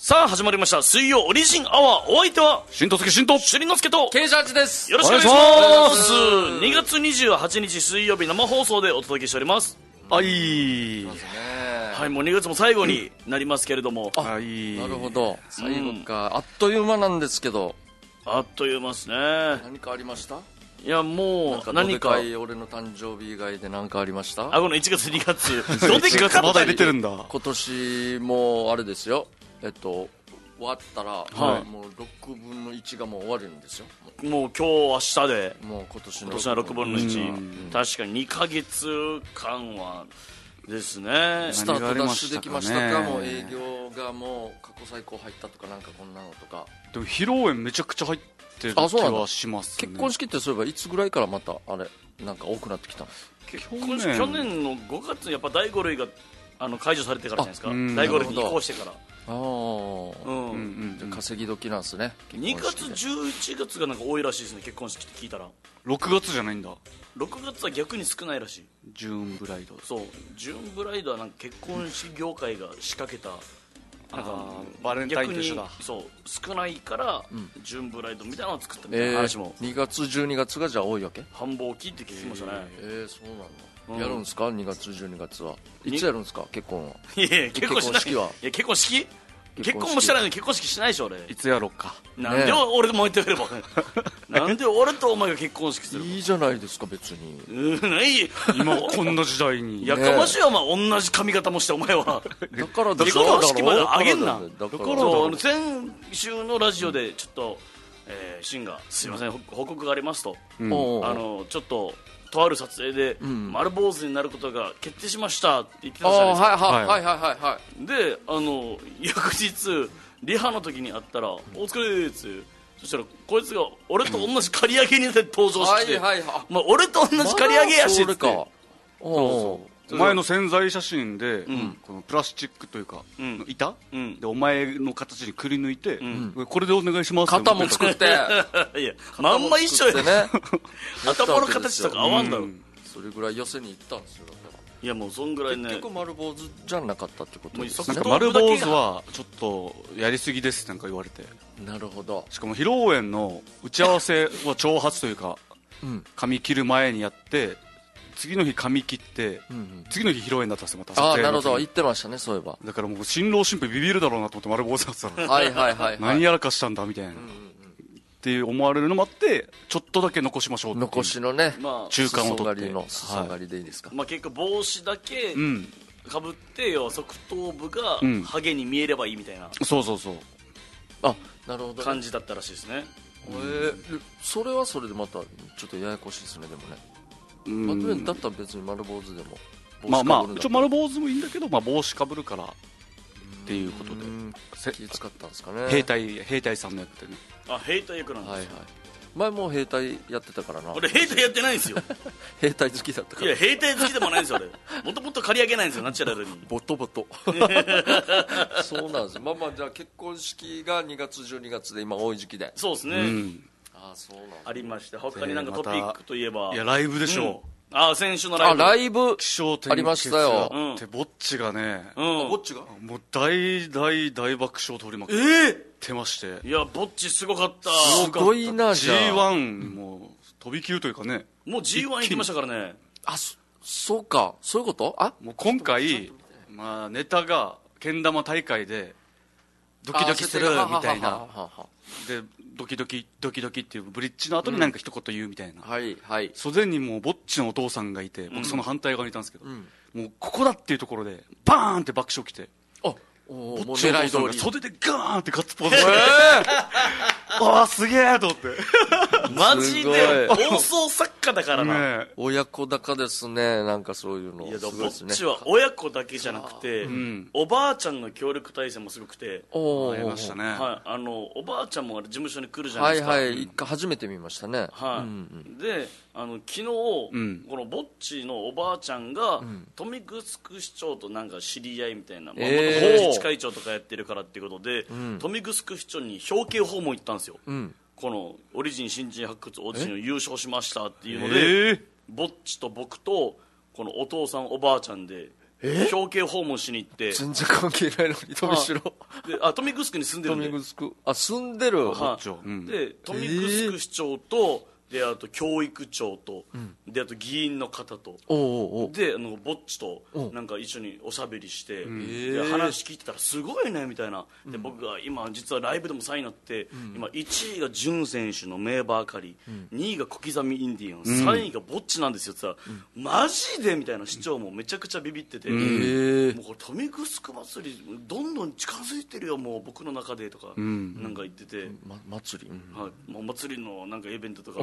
さあ始まりました。水曜オリジンアワーお相手は新とつけ新と朱里之助とケイジャージです。よろしくお願いします。し2月28日水曜日生放送でお届けしております。はい。はいもう2月も最後になりますけれども、はい。なるほど。最後か、あっという間なんですけど。あっという間ですね。何かありました？いやもう何か。俺の誕生日以外で何かありました？あこの1月2月。どで1かかった月まだ入れてるんだ。今年もあれですよえっと終わったら、はい。もう6分の1がもう終わるんですよ。もう今日明日で。もう今年の今年の6分のう1確かに2ヶ月間はですね。スタートダッシュで何きましたかもう営業がもう過去最高入ったとかなんかこんなのとか。でも披露宴めちゃくちゃ入ってる気はしますね。結婚式ってそういえばいつぐらいからまたあれなんか多くなってきたの？結婚式去年の5月にやっぱ第5類があの解除されてからじゃないですか。第5類に移行してからああ、うん、うんうん。うん稼ぎ時なんですね。2月結婚式で。11月がなんか多いらしいですね結婚式って聞いたら。6月じゃないんだ。6月は逆に少ないらしい。ジューンブライド。そう。ジューンブライドはなんか結婚式業界が仕掛けたなんかバレンタインと一緒だ。逆にそう。少ないから、ジューンブライドみたいなのを作ったみたいえー、な話も、2月12月がじゃあ多いわけ？繁忙期って聞きましたね、えー、そうなんやるんですか？2月12月は。にいつやるんですか？結婚は。いやいや結婚しない。結婚式は？いや結婚式？結婚もしてないのに結婚式しないでしょ俺。いつやろうか。なんで俺とも言ってくれば なんで俺とお前が結婚式するの？いいじゃないですか別に。うんない。今こんな時代に。やかましいよ、お前。同じ髪型もしてお前は。だから結婚式まであげんな。だから先週のラジオでちょっと、えー、シンが「すいません、報告がありますと」あのちょっととある撮影で、ん。丸坊主になることが決定しましたって言ってあたじゃないですか。ーはいはいははい。いはいはいはい。であの 翌日リハの時に会ったら「お疲れ」っつってそしたらこいつが俺と同じ刈り上げに登場してきて、まあ、俺と同じ刈り上げやしって。それか。おう前の潜在写真で、ん。このプラスチックというか、ん。板、うん。でお前の形にくり抜いて、ん。これでお願いします肩も作って。いやまんま一緒やでね。頭の形とか合わんだろ、うん。それぐらい寄せに行ったんですよだからいやもうそんぐらいね。結局丸坊主じゃなかったってことですね。丸坊主はちょっとやりすぎですなんか言われて。なるほど。しかも披露宴の打ち合わせは挑発というかうん。髪切る前にやって次の日髪切って、うんうん。次の日披露宴だったんですよまた。あなるほど。言ってましたねそういえば。だからもう新郎新婦ビビるだろうなと思って丸坊主だったら はいはいはいはい。何やらかしたんだみたいな、って思われるのもあってちょっとだけ残しましょうっていう。残しのねまあ中間を取って。裾狩りの裾狩りでいいですか、まあ、結構帽子だけうん。かぶって要は側頭部がうん。ハゲに見えればいいみたいな。そうそうそう。あなるほど、ね、感じだったらしいですね。えー。それはそれでまたちょっとややこしいですねでもね、うん。まあだったら別に丸坊主でもまあまあ一応丸坊主もいいんだけど、まあ、帽子かぶるからっていうことで。気使ったんですかね。兵隊兵隊さんの役でね。あ兵隊役なんですよ、はいはい。前もう兵隊やってたからな。俺兵隊やってないんですよ。兵隊好きだったから。いや兵隊好きでもないんですよ俺。もともと刈り上げないんですよナチュラルに。ボトボト。そうなんです。まあまあじゃあ結婚式が2月12月で今多い時期で。そうですね、うんああそうなんありまして他になんかトピックといえば。いやライブでしょう、あ先週のライあブライブ気象点ありましたよ。結ってぼっちがね、うん。ぼっちが？もう大大大爆笑を取りまくっえてまして。いやぼっちすごかった。すごいなじゃあ。G1 もう飛び級というかね。もう G1 行きましたからね。あそそうか。そういうこと？あ？もう今回、まあ、ネタがけん玉大会でドキドキするあみたいな。でドキドキドキドキっていうブリッジの後になんか一言言うみたいな、はいはい。袖にもうぼっちのお父さんがいて僕その反対側にいたんですけど、ん。もうここだっていうところでバーンって爆笑きてあおーもうぼっちのお父さんが狙い通り。袖でガーンってガッツポーズして ああすげえと思って。マジすごい。で放送作家だからな、親子高ですねなんかそういうの。いやだすごいですね。ぼっちは親子だけじゃなくて、ん。おばあちゃんの協力体制もすごくて、ありましたね、はい、あのおばあちゃんもあれ事務所に来るじゃなはいいですか、はい一回初めて見ましたね。はい。うんであの昨日、ん。このぼっちのおばあちゃんが、豊見城市長となんか知り合いみたいな、まあえー元自治会長とかやってるからっていうことで、豊見城市長に表敬訪問行ったんですよ、うん。このオリジン新人発掘オーディション優勝しましたっていうので、ええぼっちと僕とこのお父さんおばあちゃんで表敬訪問しに行って全然関係ないのに富城。であ富城に住んでるんで。富城あ住んでるはい。長うん。で富城市長と、であと教育長と、であと議員の方と。であのぼっちとう。んなんか一緒におしゃべりして、へでー話聞いてたらすごいねみたいな。で、僕が今実はライブでも3位になって、今1位が潤選手の名馬あかり、2位が小刻みインディアン、3位がぼっちなんですよって言ったら、マジでみたいな市長もめちゃくちゃビビってて、もうこれ富城祭りどんどん近づいてるよもう僕の中でとか、なんか言ってて、ま祭り。うん。はい、もうお祭りのなんかイベントとか、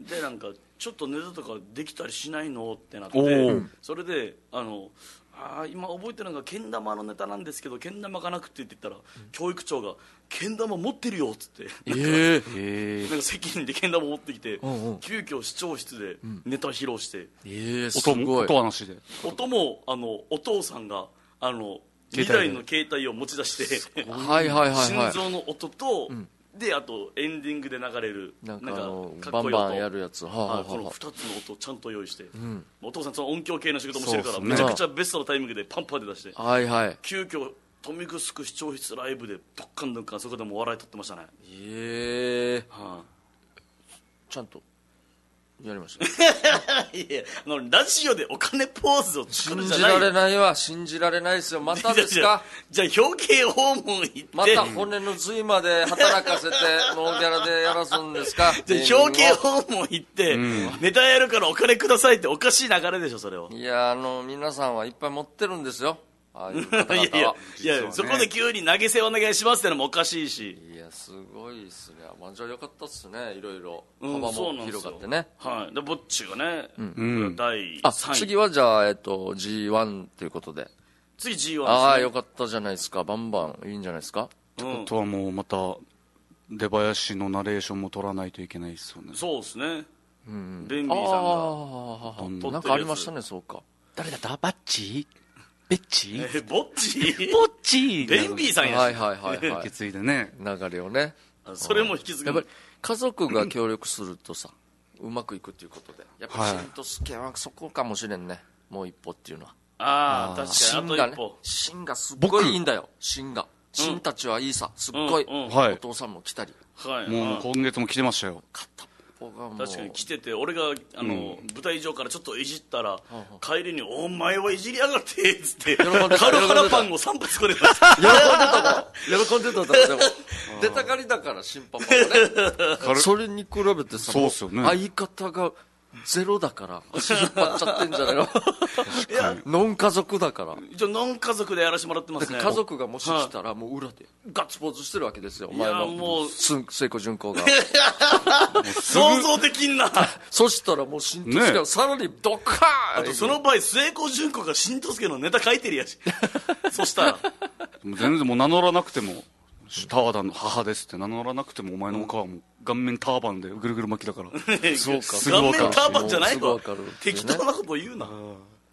でなんかちょっとネタとかできたりしないの？ってなってそれであのあー今覚えてるのがけん玉のネタなんですけどけん玉がなくてって言ったら、教育長が「けん玉持ってるよ」っつって。ええ なんか責任でけん玉持ってきて、んうん。急遽市長室でネタ披露して、ええす音もごい。音はなしで。音もあのお父さんがあの2携帯で。台の携帯を持ち出して。はいはいはいはい。心臓の音と、であとエンディングで流れるなんかあのかっこいい音。バンバンやるやつ。はあはああ。このはあ2つの音をちゃんと用意して、ん。お父さんその音響系の仕事もしてるから、ね。めちゃくちゃベストのタイミングでパンパンで出して。はいはい。急遽富城市長室ライブでどっかんどっかんそこでも笑い取ってましたね、ええ。はちゃんとやりました。い、いやあのラジオでお金ポーズを作信るんじゃない。じられないわ。信じられないですよ。またですか？じゃあ表敬訪問行って。また骨の髄まで働かせてノーギャラでやらすんですか？じゃあ表敬訪問行って、ネタやるからお金くださいっておかしい流れでしょそれはいやあの皆さんはいっぱい持ってるんですよ。ああいう方いやいやいや、そこで急に投げ銭お願いしますってのもおかしいし。いやすごいっすね。まあじゃあよかったっすね。いろいろ。うん幅も広がってね。はい。でぼっちがね、ん。第あ3位。次はじゃあ、えっと、G1 ということで。次 G1 ああよかかったじゃないですか。バンバンいいんじゃないですか？うん。あとはもうまた出囃子のナレーションも取らないといけないですよね。そうですね。うんベンビーさんがなんかありましたねそうか。誰だ？ったバッチ？ベッチ？えぼっち？ボッチベンビーさんやし、はいはいはいは受けい継い。でね流れをね。それも引き継ぐ。やっぱり家族が協力するとさうまくいくっていうことで。やっぱはいりしんとすけはそこかもしれんね。もう一歩っていうのは。ああ確かに。あと一歩。芯がすっごいいいんだよ。芯が。芯たちはいいさ。すっごい、うんうん。はいお父さんも来たり。はい。もうはい今月も来てましたよ。片っぽがもう確かに来てて俺があの、舞台上からちょっといじったら、は帰りに「お前はいじりやがって」っつって喜んでた。カルハラパンを3発こねました。喜んでた喜んでたでも。出たがりだから新パパはね。それに比べてさそうっすよね。も相方がゼロだから足引っ張っちゃってんじゃないの？いやノン家族だから。一応ノン家族でやらせてもらってますね。家族がもし来たらもう裏でガッツポーズしてるわけですよ前いやのもう。す聖子順子が。想像できんな。そしたらもう新都市ねがさらにドカーン！あとその場合末子純子が新之助のネタ書いてるやし。そしたら。全然もう名乗らなくてもタワダの母ですって名乗らなくてもお前のお母はもう顔面ターバンでぐるぐる巻きだから。そうか。顔面ターバンじゃないわすぐわかるっていうね適当なこと言うな。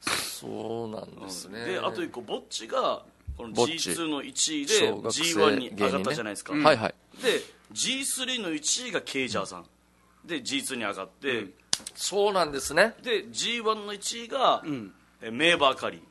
そうなんですね。であと一個ぼっちがこのぼっち G2 の1位で小学生 G1 に上がったじゃないですか、はいはい。で G3 の1位がケイジャーさん、で G2 に上がって、そうなんですね。で G1 の1位が、えメーバーカリー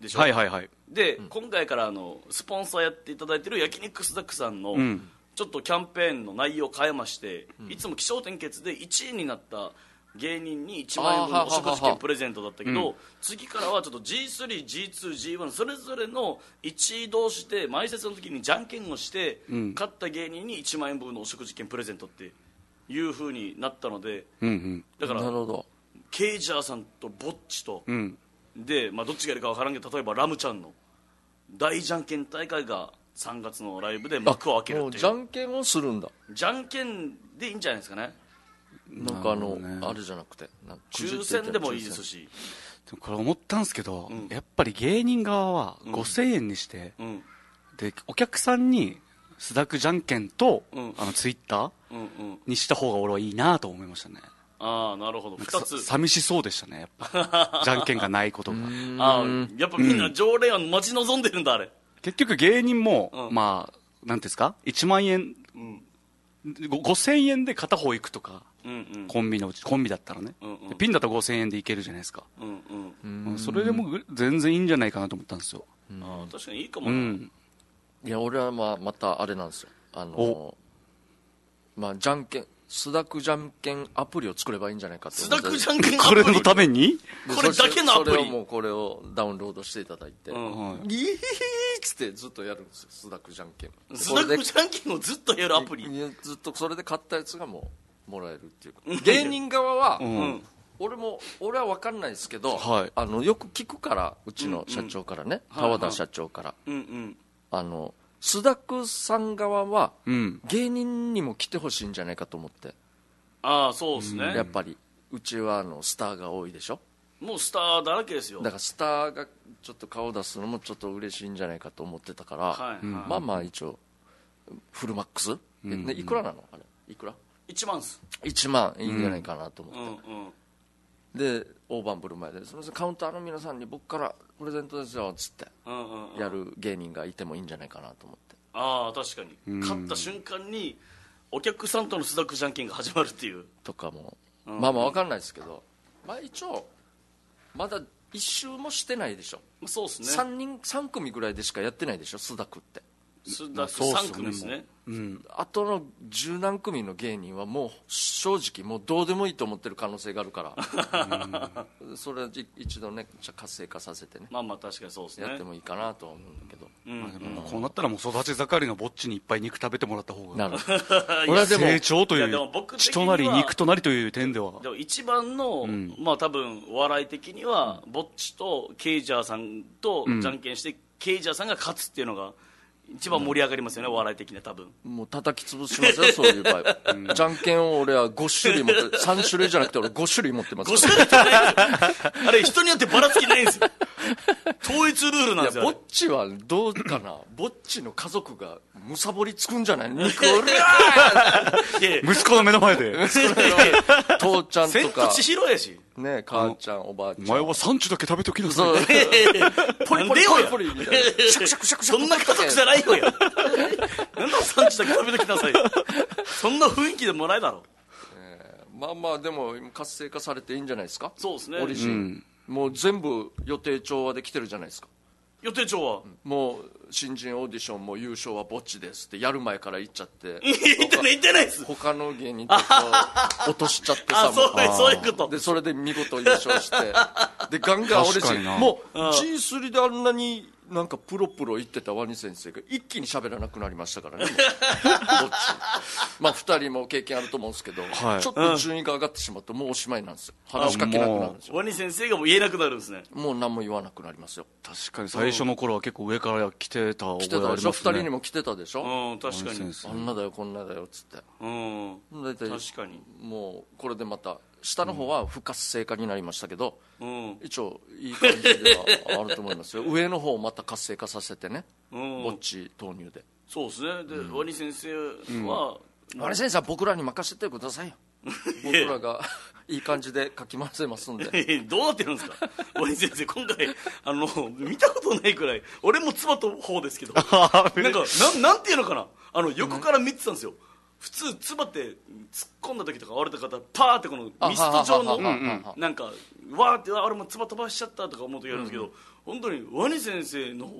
でしょ、はいはいはい。で、今回からあのスポンサーやっていただいてる焼肉スダックさんの、ん。ちょっとキャンペーンの内容を変えまして、いつも気象転結で1位になった芸人に1万円分のお食事券プレゼントだったけど、次からはちょっと G3、G2、G1 それぞれの1位同士で前説の時にじゃんけんをして、勝った芸人に1万円分のお食事券プレゼントっていう風になったのでうんうん。だからケイジャーさんとボッチと、うんで、まあ、どっちがやるか分からんけど例えばラムちゃんの大じゃんけん大会が3月のライブで幕を開けるっていう。じゃんけんをするんだ。じゃんけんでいいんじゃないですかね。なんかあの、ね。あれじゃなくて抽選でもいいですし。でもこれ思ったんですけど、ん。やっぱり芸人側は5000円にして、うん。でお客さんにスダクじゃんけんと、うん。あのツイッターにした方が俺はいいなと思いましたねああなるほど。なんか2つ。さ寂しそうでしたねやっぱ。じゃんけんがないことが。ああやっぱみんな常連は待ち望んでるんだあれ。結局芸人も、うん。まあなんていうんですか？1万円うん。ご5000円で片方行くとかうんうん。コンビのうちコンビだったらね、うんうん。でピンだと5000円でいけるじゃないですか、うんうん。うんそれでもぐ全然いいんじゃないかなと思ったんですよ、あー確かにいいかうもな、ん、いや俺はまあまたあれなんですよ。あのまあじゃんけんスダクじゃんけんアプリを作ればいいんじゃないかとス思って。ダクじゃんけんこれのために、でこれだけのアプリ？それをもうこれをダウンロードしていただいて、うんはいギーッつってずっとやるんですよスダクじゃんけんスダクじゃんけんをずっとやるアプリ？いやずっとそれで買ったやつがもうもらえるっていう芸人側は、うん。うん俺も俺は分かんないですけど、はい。あのよく聞くからうちの社長からね、うん。うん田和田社長から、うんうん。あのスダクさん側はうん、芸人にも来てほしいんじゃないかと思って、ああそうですね、やっぱりうちはあのスターが多いでしょ？もうスターだらけですよ。だからスターがちょっと顔出すのもちょっと嬉しいんじゃないかと思ってたから、はい、はい。まあまあ一応フルマックス、えね、いくらなのあれ？いくら？1万っす。1万いいんじゃないかなと思うんって、うんで大盤振る舞いで「すみませんカウンターの皆さんに僕からプレゼントですよ」っつってやる芸人がいてもいいんじゃないかなと思って。ああ確かに、勝った瞬間にお客さんとのスダクじゃんけんが始まるっていう。とかも、うんまあまあ分かんないですけどまあ一応まだ一周もしてないでしょ、まあそうですね。三人3組ぐらいでしかやってないでしょスダクそうっすよね3組ですね。うん、あとの十何組の芸人はもう正直もうどうでもいいと思ってる可能性があるから、それはじ一度ねじゃあ活性化させてね。まあまあ確かにそうですね。やってもいいかなとは思うんだけど、うん。まあでもこうなったらもう育ち盛りのぼっちにいっぱい肉食べてもらった方が。なるほど。俺はでも成長という血となり肉となりという点では。でも一番の、ん。まあ多分お笑い的には、ぼっちとケイジャーさんとじゃんけんして、ケイジャーさんが勝つっていうのが一番盛り上がりますよね、お笑い的には多分。もう叩き潰しますよ そういう場合、じゃんけんを俺は5種類持って3種類じゃなくて俺5種類持ってます。5から種類じゃないです。よあれ人によってばらつきないんですよ。統一ルールなんですよぼっちはどうかな。ぼっちの家族がむさぼりつくんじゃない肉をうりゃいやいや。息子の目の前で。ー父ちゃん千ととか千尋やし。ね母ちゃんおばあちゃん。お前は産地だけ食べときなさい。ポリポリポリポリみたいな。シャクシャクシャクそんな家族じゃないよ。やなんだ産地だけ食べときなさいそんな雰囲気でもないだろ。まあまあでも今活性化されていいんじゃないですか？そうですね。オリジン、もう全部予定調和できてるじゃないですか。予定調はもう新人オーディションも優勝はぼっちですってやる前から言っちゃって。言ってない言ってないです。他の芸人とか 落としちゃってさあそうもそういうこと。でそれで見事優勝して。でガンガン俺確かにな。もう G3 であんなになんかプロプロ言ってたワニ先生が一気に喋らなくなりましたからね。どっちまあ2人も経験あると思うんですけど、はい。ちょっと順位が上がってしまうともうおしまいなんですよ。話しかけなくなるんですよ。ワニ先生がもう言えなくなるんですね。もう何も言わなくなりますよ。確かに最初の頃は結構上から来てた覚来てえあたでしょ？2りますね。人にも来てたでしょ、うん確かに。あんなだよこんなだよっつって。うん。大体確かに。もうこれでまた下の方は不活性化になりましたけど、うん。一応いい感じではあると思いますよ。上の方をまた活性化させてね、うん。ぼっち投入で。そうですね。で、ワニ先生は、あれ先生は僕らに任せてくださいよ。僕らが いい感じでかき回せますんで。えどうなってるんですか？ワニ先生今回あの見たことないくらい俺も妻と方ですけど。なんかなんなんていうのかな？あの横から見てたんですよ普通唾って突っ込んだ時とか割れた方パーってこのミスト状のなんかわーってあ俺も唾飛ばしちゃったとか思う時あるんですけど、本当にワニ先生の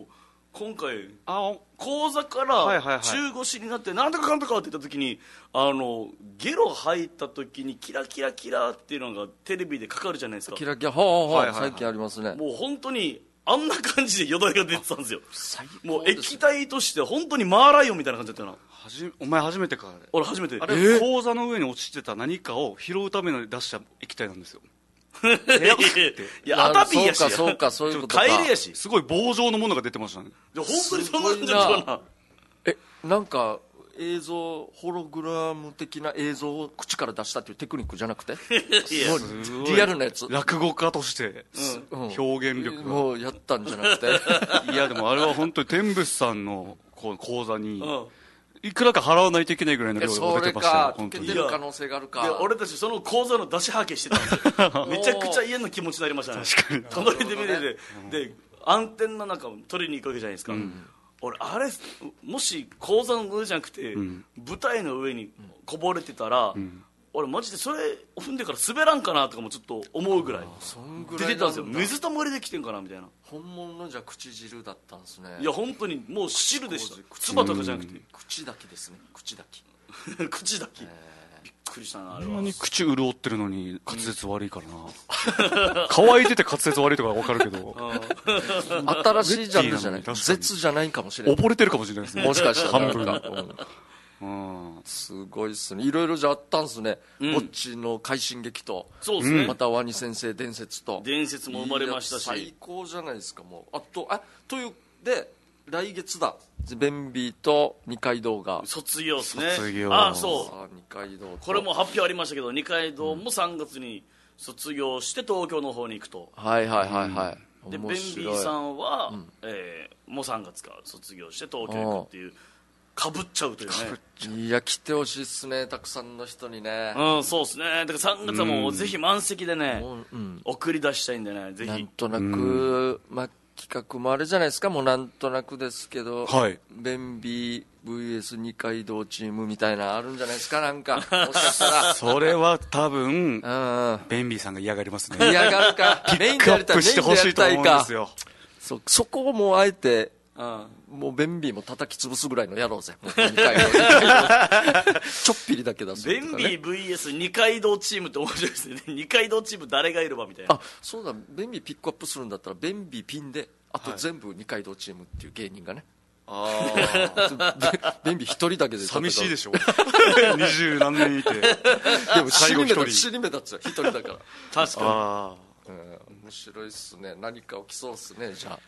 今回あ講座から中腰になってなんとかかんとかって言った時にあのゲロ吐いた時にキラキラキラっていうのがテレビでかかるじゃないですか。キラキラはいはいはい。最近ありますね。もう本当にあんな感じでよだれが出てたんですよ。最もう液体として本当にマーライオンみたいな感じだったよな。はじお前初めてか。あれ俺初めて。あれ講座の上に落ちてた何かを拾うために出した液体なんですよ。いやいやアタピーやし。そうかそうかそういうことか。帰りやし。すごい棒状のものが出てましたね。で本当にそんな感じすごいな。だったなえなんか映像ホログラム的な映像を口から出したっていうテクニックじゃなくて？いやもうリアルなやつ。落語家としてうん。表現力。がもうやったんじゃなくて。いやでもあれは本当に天仏さんのこう講座にうん。いくらか払わないといけないぐらいのえ量それが出てましたよ本当に。てる可能性があるか。で俺たちその講座の出しはけしてたんですよ。めちゃくちゃ嫌な気持ちになりましたね。確かに。隣で見てて。でアンテナなんか取りに行くわけじゃないですか、俺あれもし講座の上じゃなくて、舞台の上にこぼれてたら、俺マジでそれ踏んでから滑らんかなとかもちょっと思うぐらい。出てたんですよ。水たまりで来てんかなみたいな。本物のじゃ口汁だったんですね。いや本当にもう汁でした。口唾とかじゃなくて。口だけですね。口だけ 口だけびっくりしたなあれこんはなに口潤ってるのに滑舌悪いからな。乾いてて滑舌悪いとか分かるけど。新しいジャンルじゃない？確かに。絶じゃないかもしれない。溺れてるかもしれないですね。もしかしたら。半分なんかうん。うんすごいっすね。いろいろじゃあったんすね、ぼっちの快進撃と。そうですね、またワニ先生伝説と。伝説も生まれましたし。いや最高じゃないですかもう。あとあというで来月だ。ベンビーと二階堂が。卒業ですね。卒業。あそう階堂と。これも発表ありましたけど二階堂も3月に卒業して東京の方に行くと。はいはいはいはい、でベン面ビーさんは、えーもう3月から卒業して東京行くっていうかぶっちゃうというね。いや来てほしいっすねたくさんの人にね。うんそうですね。だから3月はもうぜひ満席でね、もううん。送り出したいんでねぜひ。なんとなく、まあ、企画もあれじゃないですか。もうなんとなくですけど、はい。ベンビー VS 二階堂チームみたいなあるんじゃないですか。なんかもしかした それは多分らうんベンビーさんが嫌がりますね。嫌がるか。ピックアップしてほしいと思うんですよ。そそこをもうあえて。うんもうベンビーも叩き潰すぐらいのやろうぜ。もうちょっぴりだけ出すね。ベンビー VS 二階堂チームって面白いですね。二階堂チーム誰がいればみたいな。あそうだ。ベンビーピックアップするんだったらベンビーピンであと全部二階堂チームっていう芸人がね、ベベンビー一人だけで寂しいでししょ。二十何年いて。ょでも死に目だ最後一人。死に目立つよ一人だから、確かあうん、面白いっすね。何か起きそうっすねじゃあ。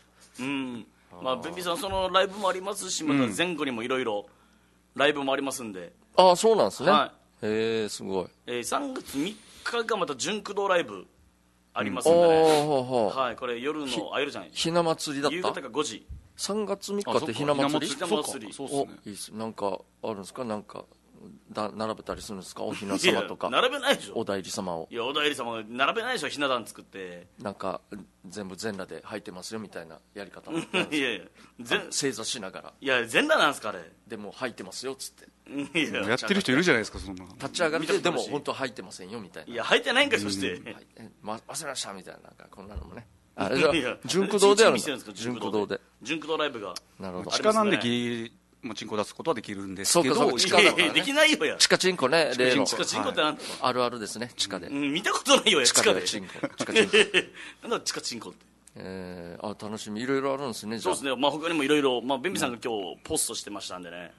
にうんまあベンビーさんそのライブもありますしまた前後にもいろいろライブもありますんで、ああそうなんですね、はへえすごい。えー3月3日がまた純駆動ライブありますおんでね、うほうはいこれ夜のあ夜じゃない？ひな祭りだった？夕方が5時。3月3あ日ってひな祭り？そうっすね。いいっす。なんかあるんですか？なんかだ並べたりするんですか？おひないや様とか。並べないでしょ。お代理様を。いやおだいり様が並べないでしょ。ひな壇作って。なんか全部全裸で履いてますよみたいなやり方。もいやいや。全正座しながら。いや全裸なんですかあれ。でも履いてますよっつって。いやってる人いるじゃないですかそんな。立ち上がってでも本当は履いてませんよみたいな。いや履いてないんかいそして、ま忘れましたみたいななんかこんなのもね。あれじゃいや純駆動でやるんです純駆動で。純駆動ライブが。なるほど。あ地下なんでギもうチンコ出すことはできるんですけど。地下だからね。できないよや。地下チンコね。例の地下チンコってなんだ、あるあるですね。地下で。うん、見たことないよや地地下で下で。チンコ。地下チンコ。なんだ地下チンコって？えー、あ楽しみ。いろいろあるんですねそうですね、まあ、他にもいろいろ、まあ、ベンビさんが今日ポストしてましたんでね、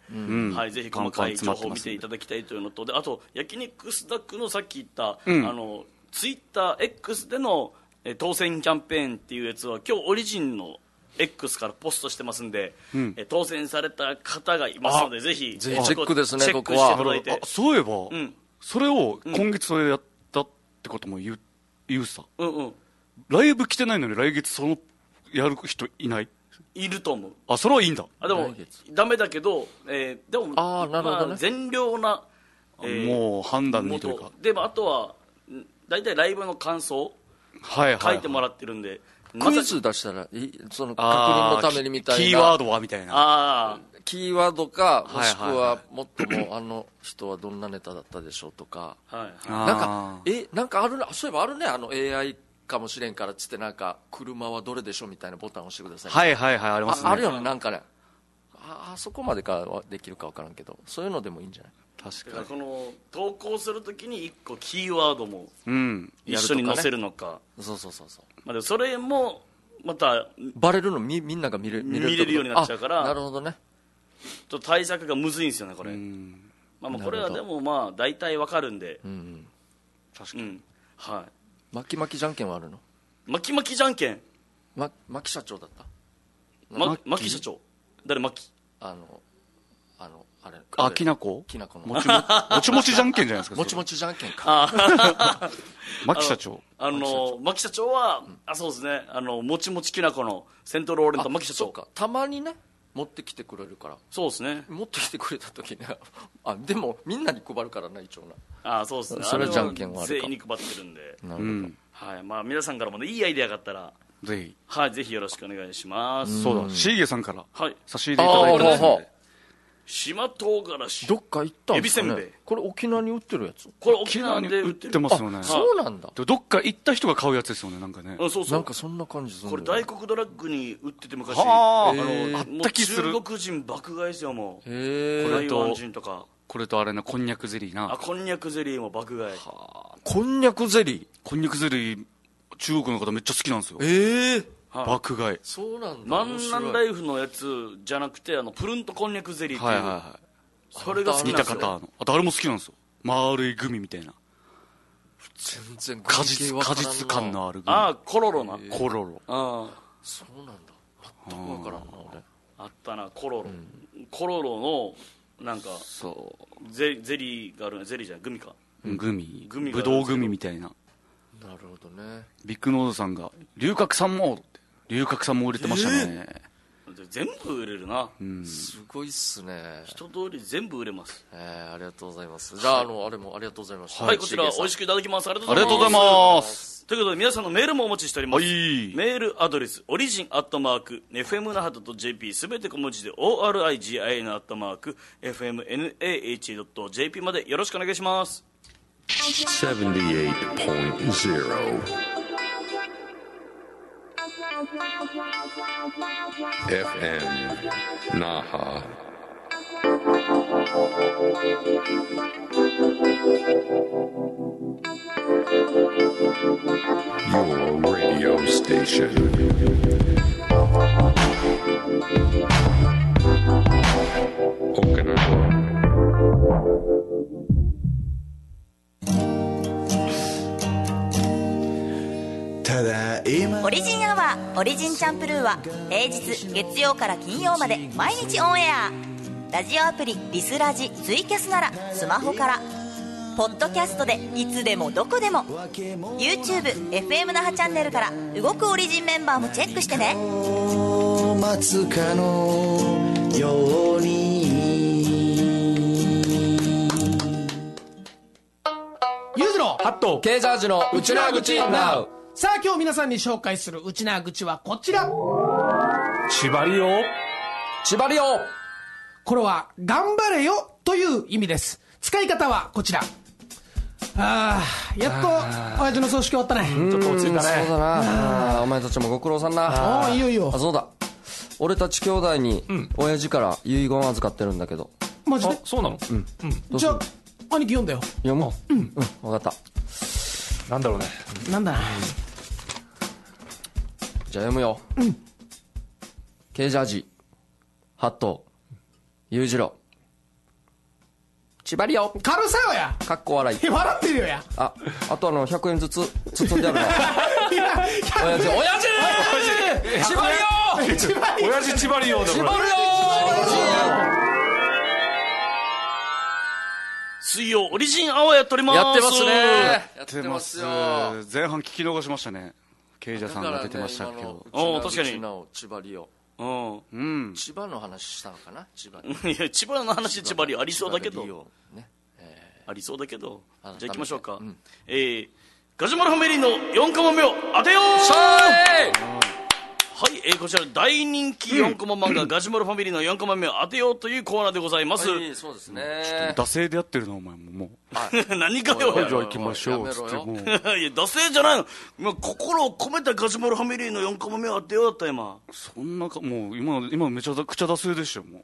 はい、ぜひ細かい情報を見ていただきたいというのと、であと、焼肉スタックのさっき言った、あのツイッター X でのえ当選キャンペーンっていうやつは、今日オリジンの X からポストしてますんで、え当選された方がいますので、ぜひ、ぜひえチェックですねチェックここは。していただいて。あ、そういえば、ん。それを今月それやったってことも言う言うさ。うんうん、ライブ来てないのに来月そのやる人いない？いると思う。あそれはいいんだ。あでもダメだけど、えーでもあーなるほどね。まあ、善良な、えーもう判断にというか。元。でもあとはん大体ライブの感想はいはい、書いてもらってるんで、クイズ出したらいその確認のためにみたいな。キーワードはみたいな。あキーワードかもしくはいはい。ははもっともあの人はどんなネタだったでしょうとか。あはいあーなんかえなんかあるなそういえばあるねあの AI かもしれんからっつってなんか車はどれでしょうみたいなボタンを押してくださいはいはいはいありますね。ああるよねなんかね。ああそこまでかはできるか分からんけどそういうのでもいいんじゃない？確かだからこの投稿するときに1個キーワードもにうん。一緒に載せるのか。そうそうそうそう。まあ、でもそれもまたバレるのみみんなが見れ見れる見れるようになっちゃうからあなるほどね。ちょっと対策がむずいんですよねこれ、うん。まあ、まあこれはでもまあ大体わかるんで。うんうん。確かに、うん。は巻き巻きじゃんけんはあるの？い巻き巻きじゃんけん。ま巻き社長だった？ま巻社長。誰巻き？あのあのあれ。あきなこ？きなこの。もちももちもちじゃんけんじゃないですか もちもちじゃんけんか。牧社長。あの牧社長。は、あそうですね。あのもちもちきなこのセントローレント牧社長。か。たまにね持ってきてくれるから。そうですね。持ってきてくれた時にあでもみんなに配るからな一応あそうですね。それあじゃんけんはあるか。全員に配ってるんで、ななるほど、うん。はい。まあ、皆さんからもねいいアイデアがあったら、ぜひ。はい、ぜひよろしくお願いします、そうだ。シーゲさんからはい。差し入れいただいてますで島唐辛子。どっか行ったんですかエビせんべい。ねこれ沖縄に売ってるやつ？これ沖縄で売ってるますよね。そうなんだ。でどっか行った人が買うやつですよねなんかね。うんそうそう。なんかそんな感じするこれ大黒ドラッグに売ってて昔。はあ。あのあった気する。中国人爆買いですよもうへえ。これと台湾人とか。これとあれなこんにゃくゼリーな。あこんにゃくゼリーも爆買い。こんにゃくゼリー？こんにゃくゼリー中国の方めっちゃ好きなんですよ。ええはい。爆買い。そうなんだ。万面白い南ライフのやつじゃなくてあのプルンとこんにゃくゼリーっていう、はいはいはそれが好い似きなんですよ。た方の。あとあれも好きなんですよ。丸いグミみたいな。全然果実果実感のあるグミ。ああコロロな、コロロ。あそうなんだ。全く分からんな俺。ああったなコロロ、コロロのなんかそゼゼリーがあるゼリーじゃないグミか。うグミ。グミがぶどうグミみたいな。なるほどね。ビッグノーズさんが「龍角散も」って龍角散も売れてましたね、で全部売れるな、うん。すごいっすね。一通り全部売れます。えー、ありがとうございます。じゃああのあれもありがとうございました。はい、こちら美味ししくいただきます。ありがとうありございます。がとうございます。ということで皆さんのメールもお待ちしております、はい。メールアドレスオリジンアットマーク FM 那覇 .jp すべて小文字で ORIGIN アットマーク FMNAHA.jp までよろしくお願いします。78.0 FM Naha. Your radio station. Okinawa. オリジンアワーオリジンチャンプルーは平日月曜から金曜まで毎日オンエア。ラジオアプリリスラジツイキャスならスマホから。ポッドキャストでいつでもどこでも。YouTubefm 那覇チャンネルから動くオリジンメンバーもチェックしてね。待つかのように。ゆうじろうハットケージャージのうちなぐちなうさあ今日皆さんに紹介するうちな口はこちら。縛りを縛りをこれは頑張れよという意味です。使い方はこちら。ああやっと親父の葬式終わったね。ちょっと落ち着いたね。そうだな。お前たちもご苦労さんな。ああいいよいいよ。あそうだ。俺たち兄弟に親父から遺言預かってるんだけど。あマジで？そうなの？じゃあ兄貴読んだよ。読もう。うん。分かったなんだろうね。なんだ？なじゃあ読むよ。うん。ケージャージ。ハット。裕次郎縛りよ軽さよや！かっこ笑い。笑ってるよや。ああとあの100円ずつ包んであるわ いや親父親父！縛りよ一番いい親父縛りよ水曜オリジンアワーやっております。やってますね。やってます前半聞き逃しましたね。ケイジャーさんが出てましたけど、確かに。千葉りようんうん。千葉の話したのかな？千葉 いや千葉の話千葉りありそうだけど。ありそうだけど。じゃあ行きましょうか、うん。えー、ガジュマルファミリーの4コマ目を当てようはい、えー、こちら大人気4コマ漫画、ガジュマルファミリーの4コマ目を当てようというコーナーでございます、ーいそうですね。惰性でやってるのお前も。も 何かよ。おいおいおいじゃあ行きましょうやめろよ。つってもう。いや惰性じゃない。のもう心を込めたガジュマルファミリーの4コマ目を当てようだった今。そんなかもう今今めちゃくちゃ惰性でしたよも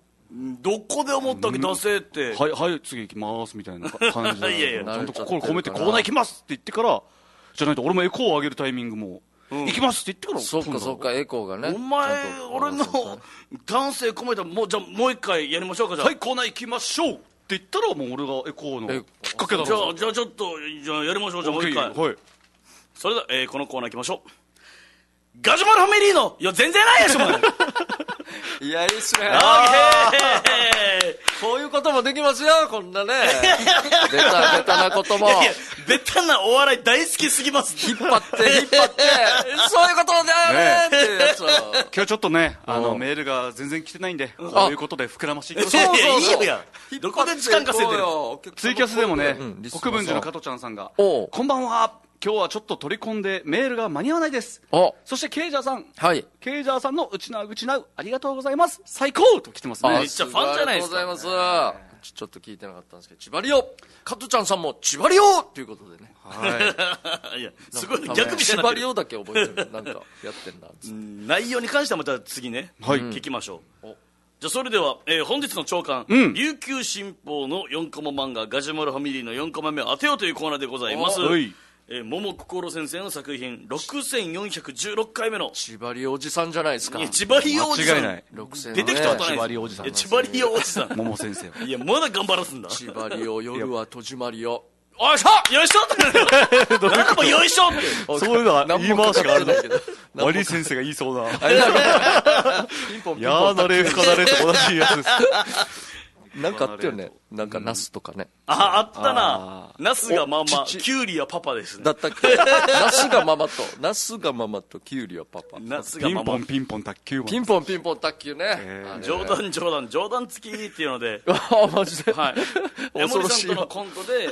どこで思ったっけ惰性って、うはいはい次行きますみたいな感じで。いやいや。ちゃんと心込めてコーナー行きますって言ってからじゃないと俺もエコーを上げるタイミングも、行きますって言ってからそっかそっかエコーがね。お前俺の感性込めたもうじゃあもう一回やりましょうかじゃあ。はいコーナー行きましょうって言ったらもう俺がエコーのえきっかけだろじゃあじゃあちょっとじゃあやりましょうじゃあもう一回。はい。それでは、えーこのコーナー行きましょう。ガジュマルファミリーのいや全然ないやしお前。いやいいっすね。こういうこともできますよこんなね。ベタベタなことも。いやいやベタなお笑い大好きすぎます引っ張って引っ張って。そういうことだよね。っていうやつを。今日ちょっとねあのうん。メールが全然来てないんでこういうことで膨らましていきましょう。いやいやいいよやどこで時間稼いでるツイキャスでもね国分寺の加トちゃんさんがこんばんは今日はちょっと取り込んでメールが間に合わないです。お。そしてケイジャーさん。はい。ケイジャーさんのうちなうちなうありがとうございます。最高と来てますね。めっちゃファンじゃないですか。ありがとうございます。ちょちょっと聞いてなかったんですけど千葉リオ加トちゃんさんも千葉リオということでね。い。やすごい逆になってる。葉リオだけ覚えてる。なんかやってんなつって。うん内容に関してはまた次ね、はい。聞きましょう。おじゃあそれでは、えー本日の朝刊、うん。琉球新報の4コマ漫画ガジュマルファミリーの4コマ目を当てようというコーナーでございます、はいえー桃心先生の作品6416回目の。千葉リオおじさんじゃないですか。いや千葉リオおじさん。間違いない。6000出てきたことない千葉リオおじさんいや千葉リオおじさん桃先生。はいやまだ頑張らすんだ。千葉リオ夜は戸締まりよよいしょ。よいしょって。何でもよいしょって。そういうのは言い回しがあるの何もかかってない。けどワリ先生が言いそうな。ピンポンピンや ポンーなれ深なれと同じやつです。なんかあったよねなんかナスとかね。ああったな。ナスがママおちちキュウリはパパですね。だったっけ？ナスがママとナスがママとキュウリはパパ。ナスがママ。ピンポンピンポン卓球ピンポンピンポン卓球ね、あれ冗談冗談冗談付きっていうので。あマジで、はい、江 森恐ろしいわさんとのコントで、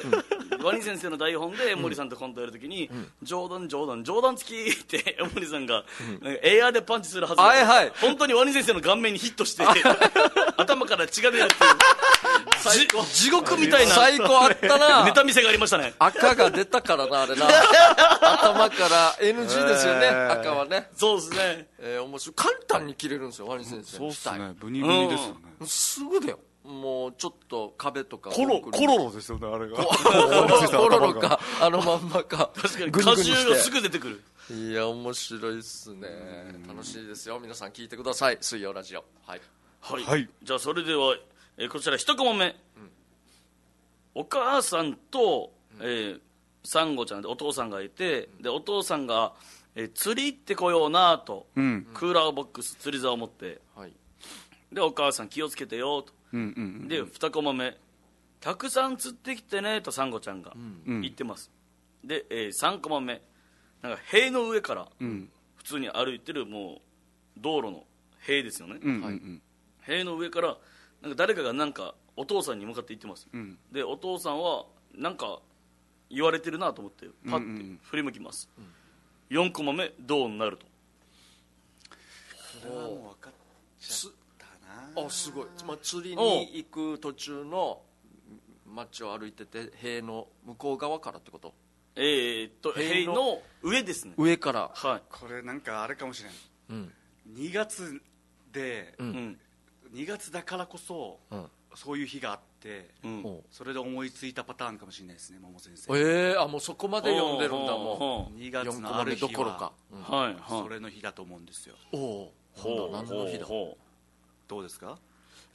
ワニ先生の台本で江森さんとコントやるときに、冗談冗談冗談付きって江森さんが、なんかエアーでパンチするはずが、はいはい。本当にワニ先生の顔面にヒットして頭から血が出るっていう。じ地獄みたいな。最高あったな。ネタ見せがありましたね。赤が出たからなあれな。頭から。NG ですよね、赤はね、そうですね。えー、面白い。簡単に切れるんですよワニ先生。そうっす額ねブニブニですよね。すぐだよ。もうちょっと壁とかコロココロロですよねあれ が。コロロかあのまんまか。確かに果汁がすぐ出てくる。いや面白いっすね。楽しいですよ。皆さん聞いてください。水曜ラジオ。はい。はい、はい。じゃあそれでは、えーこちら一コマ目、お母さんと、えーサンゴちゃんでお父さんがいて、でお父さんが、えー釣り行ってこようなと、うん。クーラーボックス釣り竿を持って。はい。でお母さん気をつけてよ。と、うんうんで二コマ目。たくさん釣ってきてね。とサンゴちゃんがうん。言ってます、で、えー、3コマ目。なんか塀の上からうん。普通に歩いてるもう道路の塀ですよね、うんうん塀の上からなんか誰かがなんかお父さんに向かって言ってます、うん。でお父さんはなんか言われてるなと思ってパッてうんうん。うん振り向きます、4コマ目どうなると。あすごい、まあ、釣りに行く途中の街を歩いてて塀の向こう側からってこと？えー、っと塀の塀の上ですね。上から。はい。これなんかあれかもしれん。うん。2月でううんん2月だからこそうん。そういう日があってうん。ほそれで思いついたパターンかもしれないですね桃先う生。ええあもうそこまで読んでるんだもほ2ん月4個目のある日はどころか、うん。うはいはい。それの日だと思うんですよ。おおほう何の日だ？どうですか？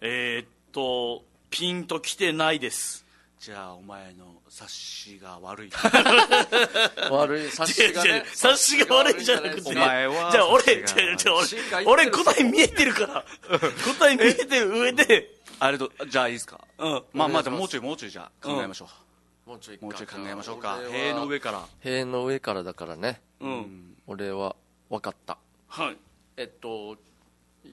えー、っとピンときてないですじゃあお前の察しが悪い。悪い察しがね。察しが悪いじゃなくて。お前はじゃあ俺違う察しが悪い違うしか言ってる俺俺答え見えてるから。答え見えてる上で。あれとじゃあいいですか？うん。まあまあじゃあもうちょいもうちょいじゃあ考えましょもうちょいかうもうちょい考えましょうか。塀の上から。塀の上からだからね。うん。俺は分かった。はい。えっと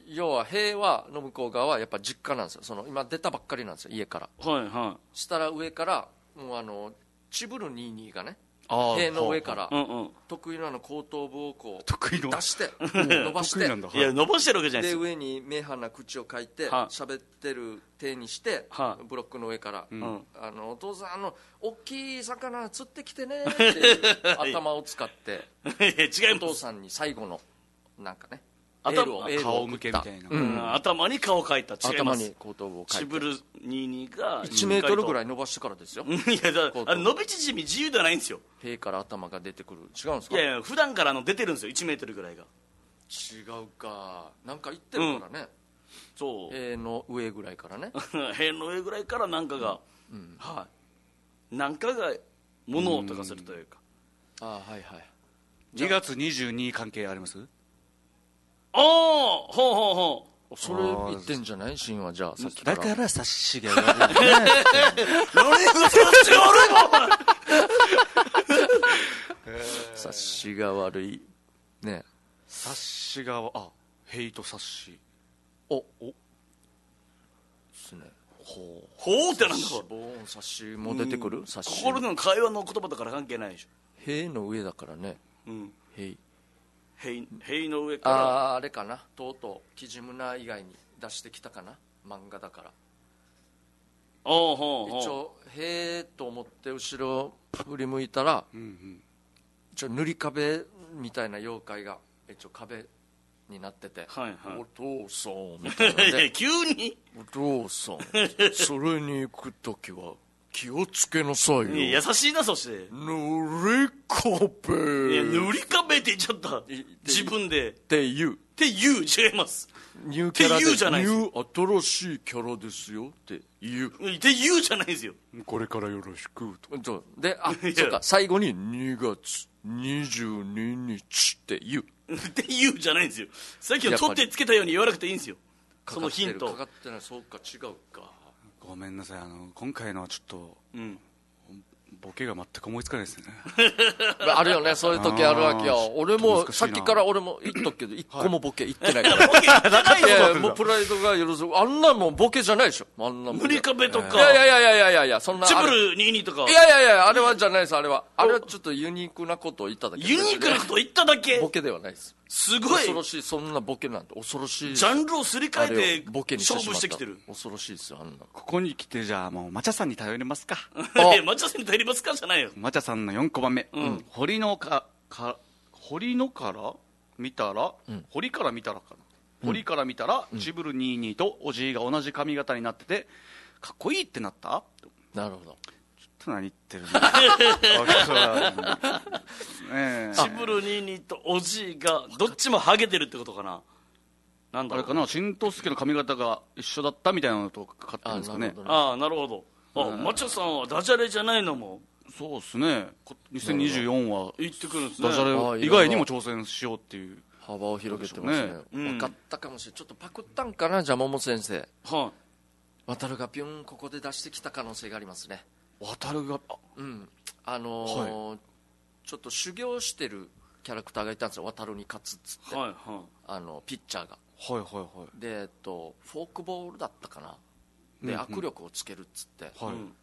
要は塀はの向こう側はやっぱ実家なんですよ。その今出たばっかりなんですよ家から。はいはしたら上からもうあのチブル22がねあー塀の上からいうんうん。得意のあの後頭部をこう得意の。出して 伸ばして。得意なんだ。い。や伸ばしてるわけじゃないです。よで上に目鼻口を書いてはい。喋ってる手にしてはい。ブロックの上から。ん。あのお父さんあの大きい魚釣ってきてねっていう頭を使って いや違いお父さんに最後のなんかね頭顔向けみたいな。うん。頭に顔描いた。違います。頭に後頭部を書いてチブル22が1メートルぐらいい伸ばしてからですよ。い。やだあれ伸び縮み自由ではないんですよ。塀から頭が出てくる。違うんですか？いやいや普段からあの出てるんですよ。1メートルぐらいが。違うか。なんか言ってるからね。そう。塀の上ぐらいからね。塀の上ぐらいからなんかが、はい。なんかが物音がするというか。ああはいはい。2月22関係あります？ああほうほうほう。それ言ってんじゃない？神話じゃあさっきから。だから察しが悪い何がそっちが悪いのお前察しが悪い。ね。察しがあヘイト察し。おお。ですね。ほう。ってなんだこれ。防音察しも出てくる？察し。心の会話の言葉だから関係ないでしょ。塀の上だからね。うん。塀塀塀の上からあああれかな。とうとうキジムナ以外に出してきたかな。漫画だから。おうほうほう。一応へえと思って後ろ振り向いたら、一応塗り壁みたいな妖怪が一応壁になってて、はいはい。お父さんみたいな 急に？お父さん。それに行く時は気をつけなさいよ。いや優しいなそして。塗り壁いや塗り壁って言っちゃった。い自分で。っっていう。て言う。違います。ニューキャラでって言うじゃないですニュー新しいキャラですよって言う。って言うじゃないですよ。これからよろしくとそうであや。そうか最後に2月22日って言う。って言うじゃないんですよ。さっきの取ってつけたように言わなくていいんですよ。そのヒント。かかってないそうか違うかごめんなさい。あの今回のはちょっとうん。ボケが全く思いつかないですね。あるよね。そういう時あるわけよ。俺もさっきから俺も言っとくけど一個もボケ言ってないから、いやいやもうプライドが許すあんなもんボケじゃないでしょ。あんなもん。塗り壁とか。いやいやいやいやいやいやそんなチブル22とか。いやいやいやあれはじゃないですあれは。あれはちょっとユニークなことを言っただけユニークなこと言っただけ。ボケではないですすごい。恐ろしい。そんなボケなんて恐ろしい。ジャンルをすり替えてをボケに勝負してきてる。恐ろしいですよあんなここに来てじゃあもうマチャさんに頼りますか。いやマチャさんに頼りますかじゃないよ。マチャさんの4コマ目、堀のかか堀のから見たら、堀から見たらかな、堀から見たら、チブル22とおじいが同じ髪型になっててかっこいいってなった？なるほどと何言ってる んねえチブル22とおじいがどっちもハゲてるってことかな？なんだろう。あれかな？新藤助の髪型が一緒だったみたいなのとかかってるんですかね。あなるほどああなるほど。あマチャさんはダジャレじゃないのも。そうですね。こ2024は言ってくるんですね。ダジあャレ以外にも挑戦しようっていう。幅を広げてますね。そうでしょうね分かったかもしれないちょっとパクったんかなじゃあ桃先生は渡るがピュンここで出してきた可能性がありますね渡るがあうん。あのーちょっと修行してるキャラクターがいたんですよ。渡るに勝つっつって、いはい。はあのピッチャーが。はいはいはい。で、えっと、フォークボールだったかな。で、うんうん。握力をつけるっつって、はい、うん。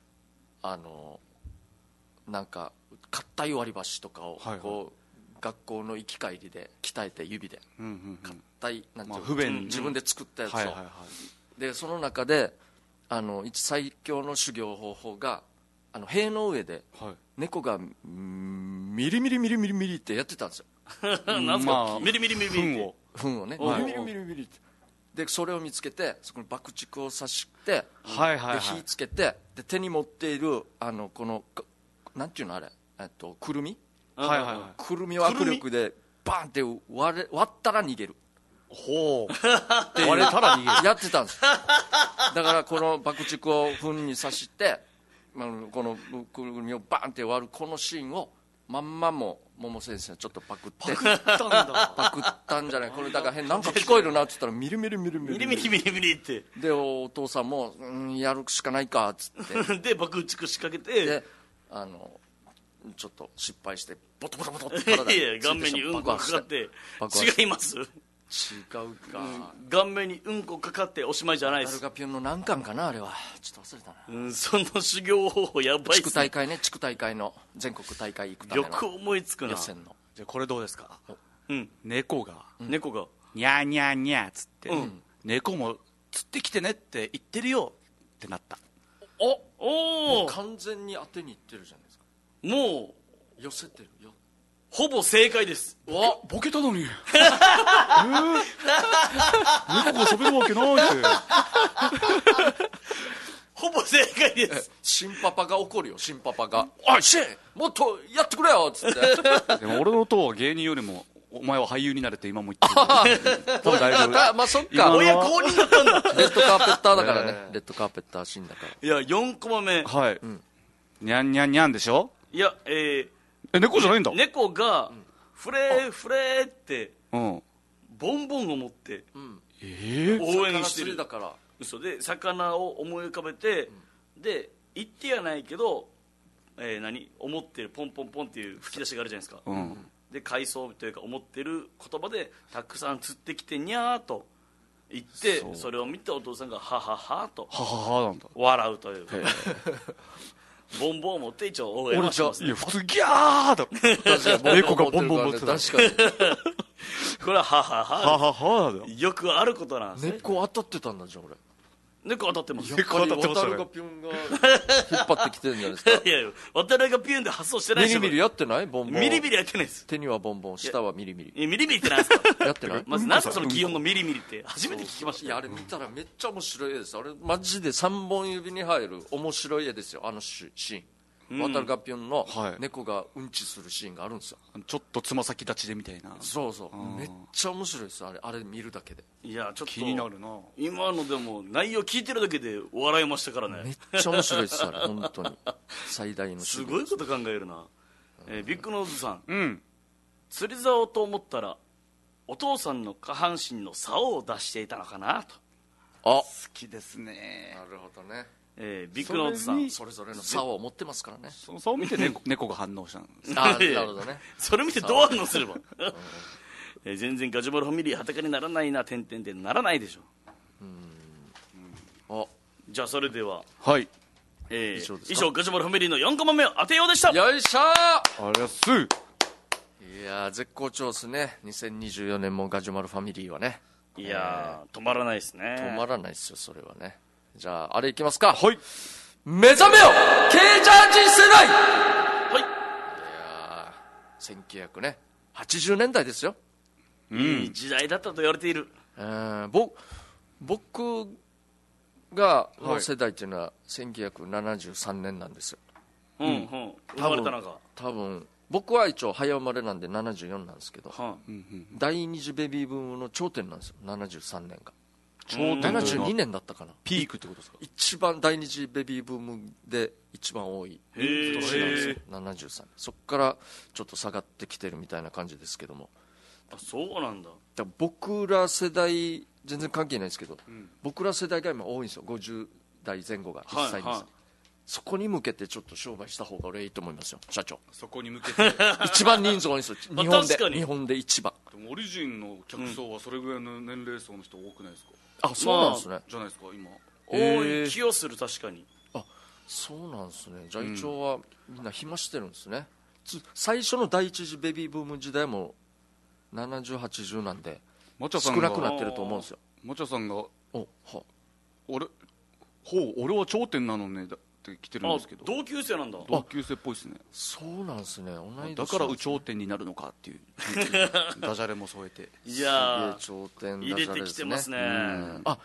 あのなんか硬い割り箸とかをはいはい。こう、学校の行き帰りで鍛えて指で。うんうんうん。硬いなんていうの？まあ不便。自分で作ったやつを、はいはいはい。でその中であの一最強の修行方法があの塀の上ではい。猫がうんミリミリミリミリミリってやってたんですよ。いなんすか、まあミリミリミリミリ糞を。糞をね。はいミリミリミリミリって。でそれを見つけてそこに爆竹を刺してはいはいはい。で火つけてで手に持っているあのこのかなんていうのあれ？えっとくるみ？はいはいはい。くるみを握力でバンって割れ割ったら逃げる。ほう。割れたら逃げる。やってたんです。だからこの爆竹を糞に刺してこのくるみをバンって割るこのシーンをまんまも桃先生ちょっとパクってパクったんじゃないこれだから変なんか聞こえるなって言ったらミリミリミリミリミリミリミリミリってでお父さんも、うん、やるしかないかっつってで爆竹仕掛けてであのちょっと失敗してボトボトボトって体いやいや顔面にうんこかかって違います違うか、顔面にうんこかかっておしまいじゃないです、ダルガピョンの何巻かなあれは。ちょっと忘れたな。うん、その修行方法やばいっ地区すね大会ね。地区大会の全国大会行くための。よく思いつくな。予選の。じゃあこれどうですか？うん。猫が。猫が。ニャーニャーニャーっつって、うん。猫も釣ってきてねって言ってるよ。ってなった。おおお完全に当てにいってるじゃないですか。もう。寄せてる。よほぼ正解です。ボケボケたのに。えー猫が喋るわけない。ってほぼ正解です。新パパが怒るよ新パパが「おいシェイもっとやってくれよ」っつって。でも俺の音は芸人よりもお前は俳優になれって今も言ってる。多分大丈夫。あまあそっか。レ親公認だったんだ。ッドカーペッターだからね、えレッドカーペッターシーンだから。いや4コマ目。はい、にゃんにゃんにゃんでしょ？いやええ猫じゃないんだ。ー、猫がフレーフレーってうん。ボンボンを持ってええ応援してる。だから。嘘。で魚を思い浮かべて、で言ってやないけど、えー何？思ってるポンポンポンっていう吹き出しがあるじゃないですか、うん。で回想というか思ってる言葉でたくさん釣ってきてにゃーと言ってそれを見てお父さんがはははとはははなんだ。笑うというボンボンを持って一応応援はしますいや普通ギャーだ確かに。猫がボンボン持ってた確かに。これはははは。はははだよ。くあることなんですね。猫当たってたんだじゃん俺猫当たってます。い猫当たってましたね渡るがピョンが。引っ張ってきてるんじゃないですか？やいや渡るがピュンで発送してないでしょ。ミリミリやってない？ボンボンミリミリやってないです。手にはボンボン下はミリミリ。えミリミリってなんですか？やってない？まずなんでその擬音のミリミリって初めて聞きましたよ。いやあれ見たらめっちゃ面白い絵ですあれマジで3本指に入る面白い絵ですよ。あのシシーン渡るがぴょんのはい。猫がうんちするシーンがあるんですよ。ちょっとつま先立ちでみたいな。そうそう。めっちゃ面白いですあれ。あれ見るだけで。いやちょっと気になるな。今のでも内容聞いてるだけで笑いましたからめねっちゃ面白いですあれ。本当に。最大のすごいこと考えるな、えービッグノーズさん。うん。釣り竿と思ったらお父さんの下半身の竿を出していたのかなと、あ。好きですね。なるほどねえービッグノーズさんそれぞれの竿を持ってますからね。そそう見て猫 猫が反応したんですあなるほどね。それ見てどう反応すれば、えー全然ガジュマルファミリー裸にならないな点々点ならないでしょあ。じゃあそれでは、はい。えー以上ですか？以上ガジュマルファミリーの4コマ目を当てようでした。よいしょありゃっすいやー絶好調ですね。2024年もガジュマルファミリーはね。いやー止まらないですね。止まらないですよそれはねじゃああれいきますか。はい。目覚めよケージャージ世代。いはい。やー1900ね。80年代ですよ。いい時代だったと言われている。えーぼ僕がの世代っていうのは1973年なんですよ。うんうん。生まれたのか多分僕は一応早生まれなんで74なんですけどは第二次ベビーブームの頂点なんですよ。73年が頂点というのは72年だったかな。ピークってことですか？一番第二次ベビーブームで一番多い年なんですよ。73年そこからちょっと下がってきてるみたいな感じですけども。あそうなんだ。だ僕ら世代全然関係ないですけど、僕ら世代が今多いんですよ。50代前後が1歳です、はいはい。そこに向けてちょっと商売した方が俺いいと思いますよ。社長。そこに向けて。一番人数多いんですよ。まあ日本で。日本で一番オリジンの客層はそれぐらいの年齢層の人多くないですか、あそうなんですね、じゃないですか今。多い気をする確かに。そうなんですね。じゃあ一応はみんな暇してるんですね、つ最初の第一次ベビーブーム時代も7080なんで少もちゃさんがなくなってると思うんですよ。もちゃさんがおは。俺ほう俺は頂点なのねだって来てるんあですけど。同級生なんだ。同級生っぽいですね。そうなんですね。同い年。だから有頂天になるのかっていう。ダジャレも添えて。いやすげえ頂点ー入れてきてますね。あ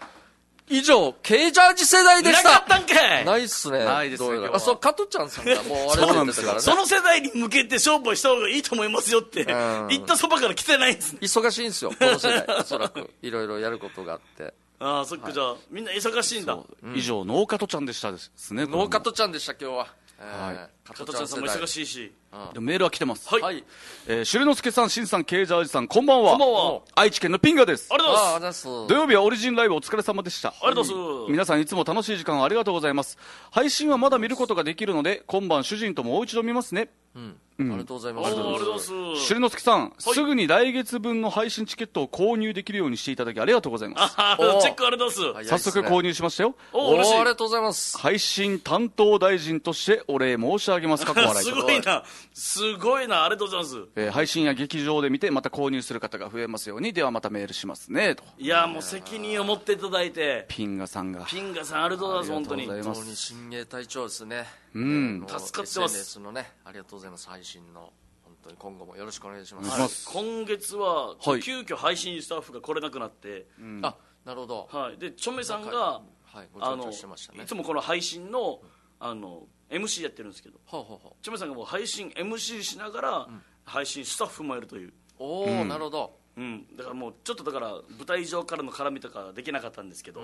以上ケージャージ世代でした。なかったんかい。ないっすね。ないですねあそう加トちゃんさんがもうあれ そうなんですよ。からねその世代に向けて勝負した方がいいと思いますよって。ん。言ったそばから来てないんですね。忙しいんですよこの世代。おそらく。いろいろやることがあってああそっかじゃあみんな忙しいんだ。以上ノーカトちゃんでしたですねノーカトちゃんでした今日は、えーはい。加加トちゃんさんも忙しいし。でもメールは来てます。はい、はい。えー、しゅれのすけさんしんさんケージャージさんこんばんは。こんばんは愛知県のピンガです。ありがとうございます。土曜日はオリジンライブお疲れ様でした。ありがとうございます。皆さんいつも楽しい時間をありがとうございます。配信はまだ見ることができるので今晩主人ともう一度見ますね。うんありがとうございます。おーありがとうございます。しゅれのすけさん、すぐに来月分の配信チケットを購入できるようにしていただきありがとうございます。チェックありがとうございます。早速購入しましたよ。おーおありがとうございます。配信担当大臣としてお礼申し上げます。か笑いすごいな。すごいな。ありがとうございます。えー配信や劇場で見てまた購入する方が増えますように。ではまたメールしますね。と。いやもう責任を持っていただいて。ピンガさんが。ピンガさんありがとうございます本当に。本当に新芸隊長ですね。うん。助かってます。SNS のねありがとうございます。配信の本当に今後もよろしくお願いします。お願い今月ははい。急遽配信スタッフが来れなくなって、あなるほど。はい、でチョメさんが、はいごあの紹介してましたね。いつもこの配信のあの MC やってるんですけど。ほうほうほう。チョメさんがもう配信 MC しながら、配信スタッフもいるという、おお、なるほど。うん、だからもうちょっとだから舞台上からの絡みとかできなかったんですけど、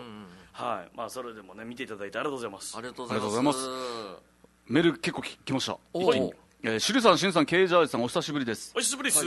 はい。まあ、それでもね見ていただいてありがとうございます。ありがとうございます。メール結構き来ました。おーえー、しゅりさんしんさんケージャージさんお久しぶりです。お久しぶりです、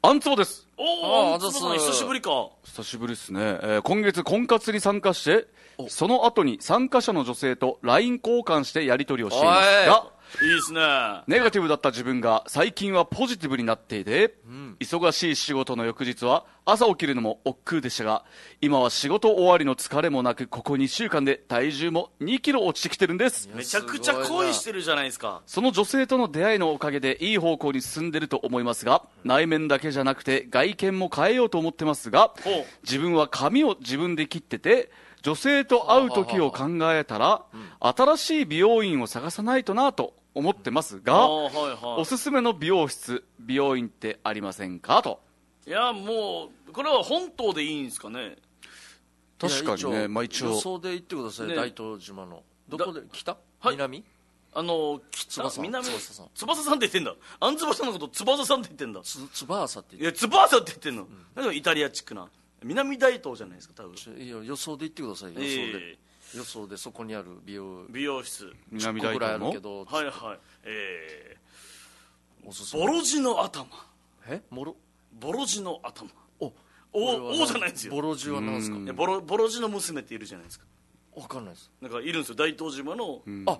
あんつぼです。おおあーあざっす。久しぶりか。久しぶりですね、えー今月婚活に参加してその後に参加者の女性と LINE 交換してやり取りをしています。がいいですね。ネガティブだった自分が最近はポジティブになっていて、忙しい仕事の翌日は朝起きるのも億劫でしたが、今は仕事終わりの疲れもなく、ここ2週間で体重も2キロ落ちてきてるんです。めちゃくちゃ恋してるじゃないですか。その女性との出会いのおかげでいい方向に進んでると思いますが、内面だけじゃなくて外見も変えようと思ってますが自分は髪を自分で切ってて、女性と会う時を考えたら、新しい美容院を探さないとなと思ってますが、はいはい。おすすめの美容室、美容院ってありませんか？と。いやもうこれは本島でいいんですかね？確かにね、まあ一応、予想で言ってください、ね。大東島の。どこで北、はい。南？あの北翼南？翼さん。翼さんって言ってんだ。あん翼さんのこと翼さんって言ってんだ。つ翼ってい言ってや翼って言ってんの、なん。かイタリアチックな。南大東じゃないですか多分。いや予想で言ってください予想で、え予想でそこにある美容美容室。南10個ぐらいあ大東のるけど、はいはい。えー、おすすめ。ボロジの頭。え？モロ？ボロジの頭。おお王じゃないんですよ。ボロジは何ですか？ボロボロジの娘っているじゃないですか。わかんないです。なんかいるんですよ。大東島のあ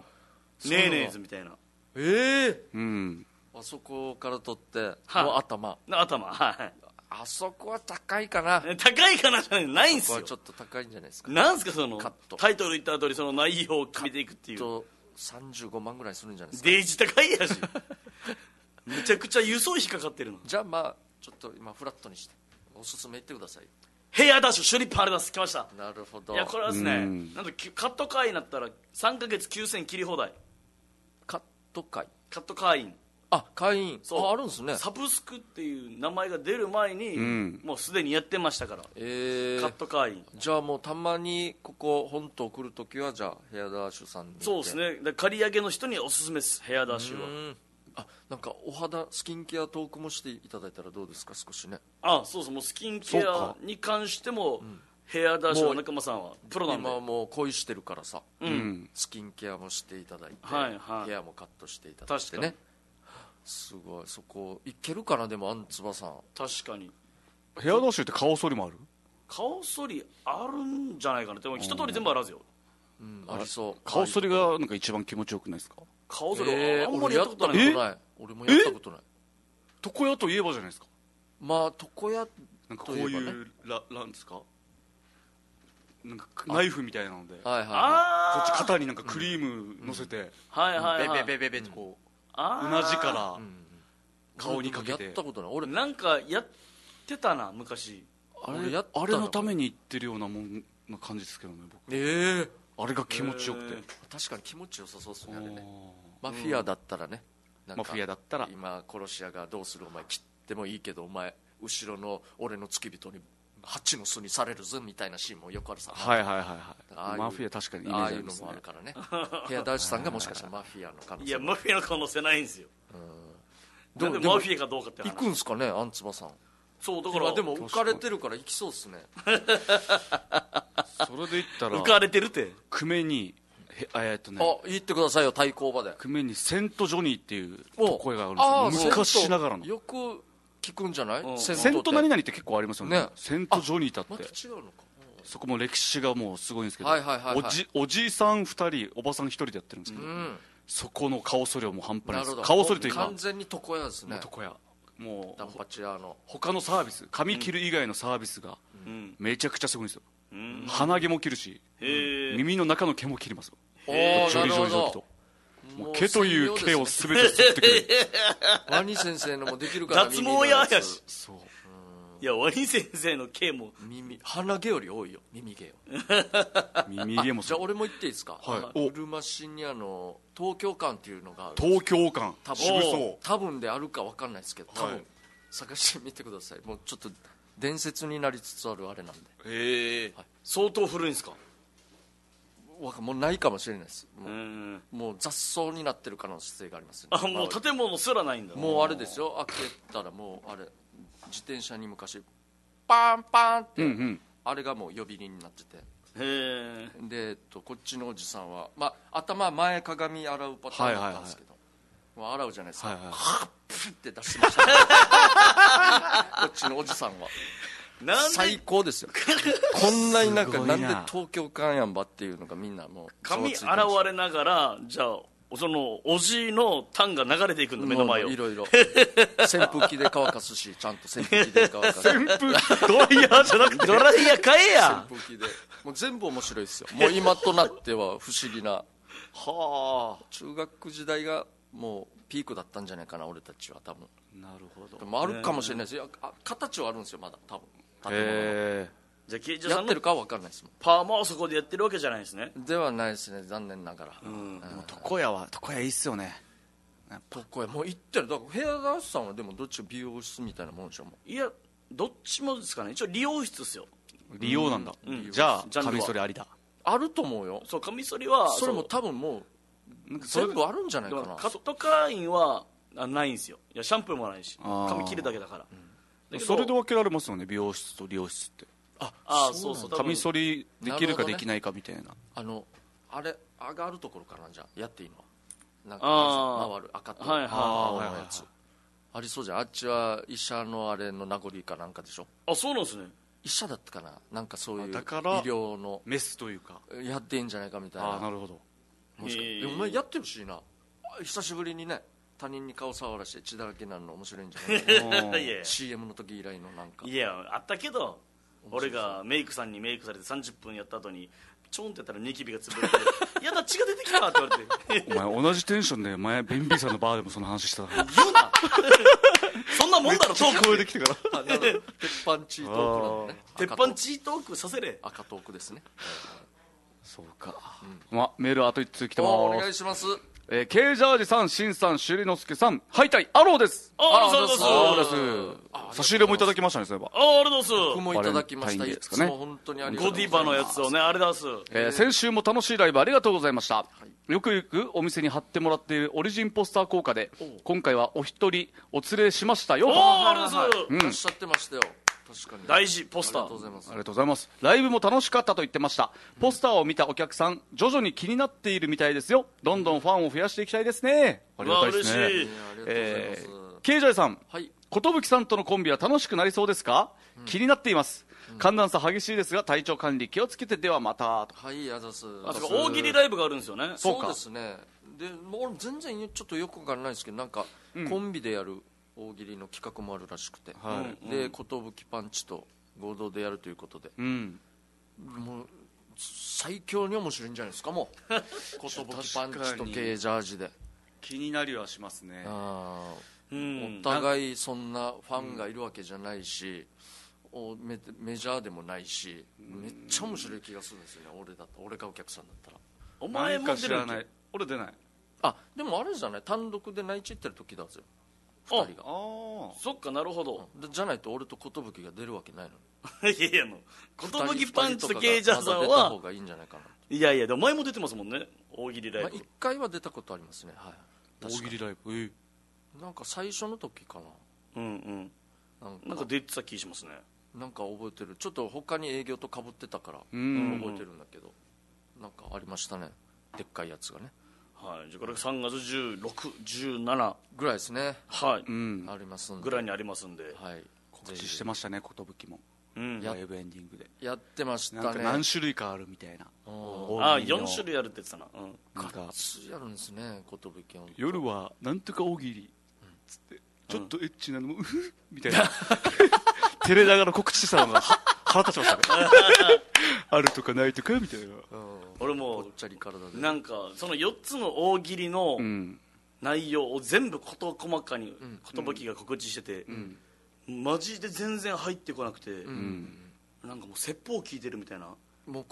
ネーネーズみたいな。ええうん。あそこから取ってはい。もう頭。な頭はいあそこは高いかな。え高いかなじゃないないんすよ。ここはちょっと高いんじゃないですか。なんすかそのカット。タイトル言った通りその内容を決めていくっていう。と35万ぐらいするんじゃないですか。デージ高いやし。めちゃくちゃ輸送費かかってるの。じゃあまあちょっと今フラットにして。おすすめ言ってください。ヘアダッシュシュリップあります来ました。なるほど。いやこれはですねうん。なんときカット会員になったら3ヶ月9000切り放題。カット会。カット会員あ会員。そう。ああるんですね。サブスクっていう名前が出る前に、ん。もうすでにやってましたから、えー。カット会員。じゃあもうたまにここ本島来るときはじゃあヘアダッシュさんに行って。そうですね。で借り上げの人におすすめです。ヘアダッシュは。うん。あなんかお肌スキンケアトークもしていただいたらどうですか？少しね。あそうそう。もうスキンケアに関しても、ヘアダッシュの仲間さんはプロなんで。今はもう恋してるからさ、うん。スキンケアもしていただいて、はいはい。ヘアもカットしていただいて確かねすごい。そこいけるかなでもあんつばさん。確かに。ヘアダッシュって顔剃りもある？顔剃りあるんじゃないかな。でも一通り全部あるはずよ。うんありそう。顔剃りがなんか一番気持ちよくないですか？顔剃りえー、あんまり俺やったこない。こととない。俺もやったことない。床屋といえばじゃないですか？まあ床屋なんかこういう、らなんですか？なんかナイフみたいなので。こはいはいはあっち肩になんかクリーム乗せて、あはいはいはい。ベベベベベってこう、うなじから顔にかけて。やったことない。俺。なんかやってたな昔。あ俺やあれのために言ってるようなもんな感じですけどね僕。ええあれが気持ちよくて、確かに気持ちよさそうですねあれね。あマフィアだったらね、マフィアだったら。今殺し屋がどうするお前切ってもいいけどお前後ろの俺の付き人に蜂の巣にされるぞみたいなシーンもよくあるさ、ーはいはいはい。ああいうはいマフィア確かにイメーああいうのもあるからね。ヘアダッシュさんがもしかしたらマフィアの可能いやマフィアの可能性ないんですよ。どうでもなんでマフィアかどうかって話。行くんすかねアンツバさん。そうだから今でも浮かれてるから行きそうっすね。それで言ったら浮かれてるって。久米にへえーっとね。あ言ってくださいよ対抗馬で。久米にセントジョニーっていうお声があるんあですよ。昔ながらの。よく聞くんじゃない、うん。セント何々って結構ありますよね。ね。セントジョニーだっまたて違うのか。そこも歴史がもうすごいんですけど、はいはいはいはい。おじおじいさん2人おばさん1人でやってるんですけど、うん。そこの顔剃りはもう半端ないです。なるほど。顔剃りというか完全に床屋ですね。男やもうダンパチ屋の。他のサービス髪切る以外のサービスがうん。めちゃくちゃすごいんですよ、うん。鼻毛も切るし耳の中の毛も切りますよ。おジーなるほョリジョリジョリどともう毛という毛を全て吸ってくる ワニ先生のもできるから脱毛屋やし。そう。いやワニ先生の毛も。耳鼻毛より多いよ。耳毛よ 耳毛もそう。じゃあ俺も言っていいですか？はい。お。うるま市にあの東京館っていうのがある東京感多分。渋そう。多分であるか分かんないですけど多分、はい探してみてください。もうちょっと伝説になりつつあるあれなんで。へえ。相当古いんですか？わかもうないかもしれないです。もうう,、ん。もう雑草になってる可能性がありますよね。あもう建物すらないんだ。もうあれですよ。開けたらもうあれ自転車に昔パンパンって、うんうん。あれがもう呼び鈴になってて。へえ。で、えっと、こっちのおじさんは、まあ、頭前鏡洗うパターンだったんですけど、もう洗うじゃないですか、はいはいはっプって出してました、こっちのおじさんは最高ですよ。こんなになんかな。んなで東京館やんばっていうのがみんなもう髪ざわついてました洗われながらじゃあおそのおじいのタンが流れていくんだ目の前を。いろいろ。扇風機で乾かすしちゃんと扇風機で乾かす。扇風機ドライヤーじゃなくて。ドライヤー買えや。扇風機で。もう全部面白いですよ。もう今となっては不思議な。は中学時代がもうピークだったんじゃないかな俺たちは多分。あなるほど。でもあるかもしれないです。よあ形はあるんですよまだ多分。建物の。へじゃあ刑事さんってるかは分かんないですもパーマをそこでやってるわけじゃないですね。んではないですね残念ながら。え床屋は床屋いいっすよね。どこへもう行ってる。だからヘアダンスさんはでもどっちか美容室みたいなもんでしょもいやどっちもですかね。一応理容室ですよ。利用なんだ、うん。じゃあジャンルは。カミソリありだ。うあると思うよ。そうカミソリはそれも多分もうそれ全部あるんじゃないかからカット会員はあないんですよ。いやシャンプーもないし。あー。髪切るだけだから、だけどそれで分けられますよね美容室と理容室って。あああそうそう多分。カミソリできるかできないかみたいな。あのあれ上がるところからじゃあやっていいの？はなんあーか回る赤とはいはい青はい。のやつ。ありそうじゃん。あっちは医者のあれの名残かなんかでしょ？あそうなんですね。医者だったかな？なんかそういう医あだから療のメスというか。やってんじゃないかみたいな。ああなるほど。もしかへええお前やってほしいな。あ久しぶりにね他人に顔触らして血だらけになるの面白いんじゃない？かないや CM の時以来のなんか。いやあったけど俺がメイクさんにメイクされて30分やった後にちょんってやったらニキビが潰れて「やだ血が出てきた!」って言われて。お前同じテンションで前ベンビーさんのバーでもその話したな言うな。そんなもんだろトーク。声できてから。鉄板チートークなのね。鉄板チートークさせれ。赤トークですね。そうか、ま、メールあと1通来ておおます願いしますえー、ケイジャージさん、シンさん、シュリノスケさん、ハイタイ、アローです。あありがとうございアロます。ーです。差し入れもいただきましたね、そういえば。あありがとうござい僕まもいただきました。いですかね。つも本当にありがとうす。ゴディバのやつをねありがとうございます。えー先週も楽しいライブありがとうございました、よく行くお店に貼ってもらっているオリジンポスター効果で今回はお一人お連れしましたよ。おおありがとうございます。うん。いらっしゃってましたよ大事ポスタありがとうごーざいます。ありがとうございます。ライブも楽しかったと言ってました。ポスターを見たお客さん徐々に気になっているみたいですよ。どんどんファンを増やしていきたいですね。ありがたいですね。うわ嬉しい。いやありがとうございえますー、ケイジャイさん。はい。寿さんとのコンビは楽しくなりそうですか、気になっています、寒暖差激しいですが体調管理気をつけてではまた。とはいあざす。あそうか大喜利ライブがあるんですよね。そうですね。でもう俺全然ちょっとよくわかんないですけどなんかコンビでやる大喜利の企画もあるらしくて、はい。で寿パンチと合同でやるということで。うん。もう最強に面白いんじゃないですかもう。寿パンチとゲージャージで。気になりはしますね。あうーん。お互いそんなファンがいるわけじゃないし、おメメジャーでもないしめっちゃ面白い気がするんですよね俺だと。俺がお客さんだったら。お前何も出るない。俺出ない。あでもあれじゃない？単独で内地行ってる時だぜあ二人が。ああそっかなるほど。でじゃないと俺と寿が出るわけないのに。いやいやもう寿パンチと二人ゲイジャーさんとかがまだ出た方はがいいんじゃないかいやいやでも前も出てますもんね。大喜利な、まあ、ライブ。1回は出たことありますね。はい。大喜利ライブ。えになんか最初の時かうんうん。ななんか出てた気しますね。なんか覚えてる。ちょっと他に営業とかぶってたからん。覚えてるんだけど。なんかありましたね。でっかいやつがねはい。じゃあこれ3月1617ぐらいですね。はい、うん。ありますんで。ぐらいにありますんで、はい。告知してましたね寿も。うん、やライブエンディングで。やってましたね。何種類かあるみたいな。あ大喜利の4種類あるって言ってたな、うん、なんか。やるんですね寿は夜はなんとか大喜利つって。ちょっとエッチなのもうふみたいな。照れながら告知してたのがは腹立ちましたね。あるとかないとかみたいな。俺もぽっちゃり体で。なんかその4つの大喜利のうん。内容を全部事細かに寿が告知してて、マジで全然入ってこなくて、なんかもう説法聞いてるみたいな。もう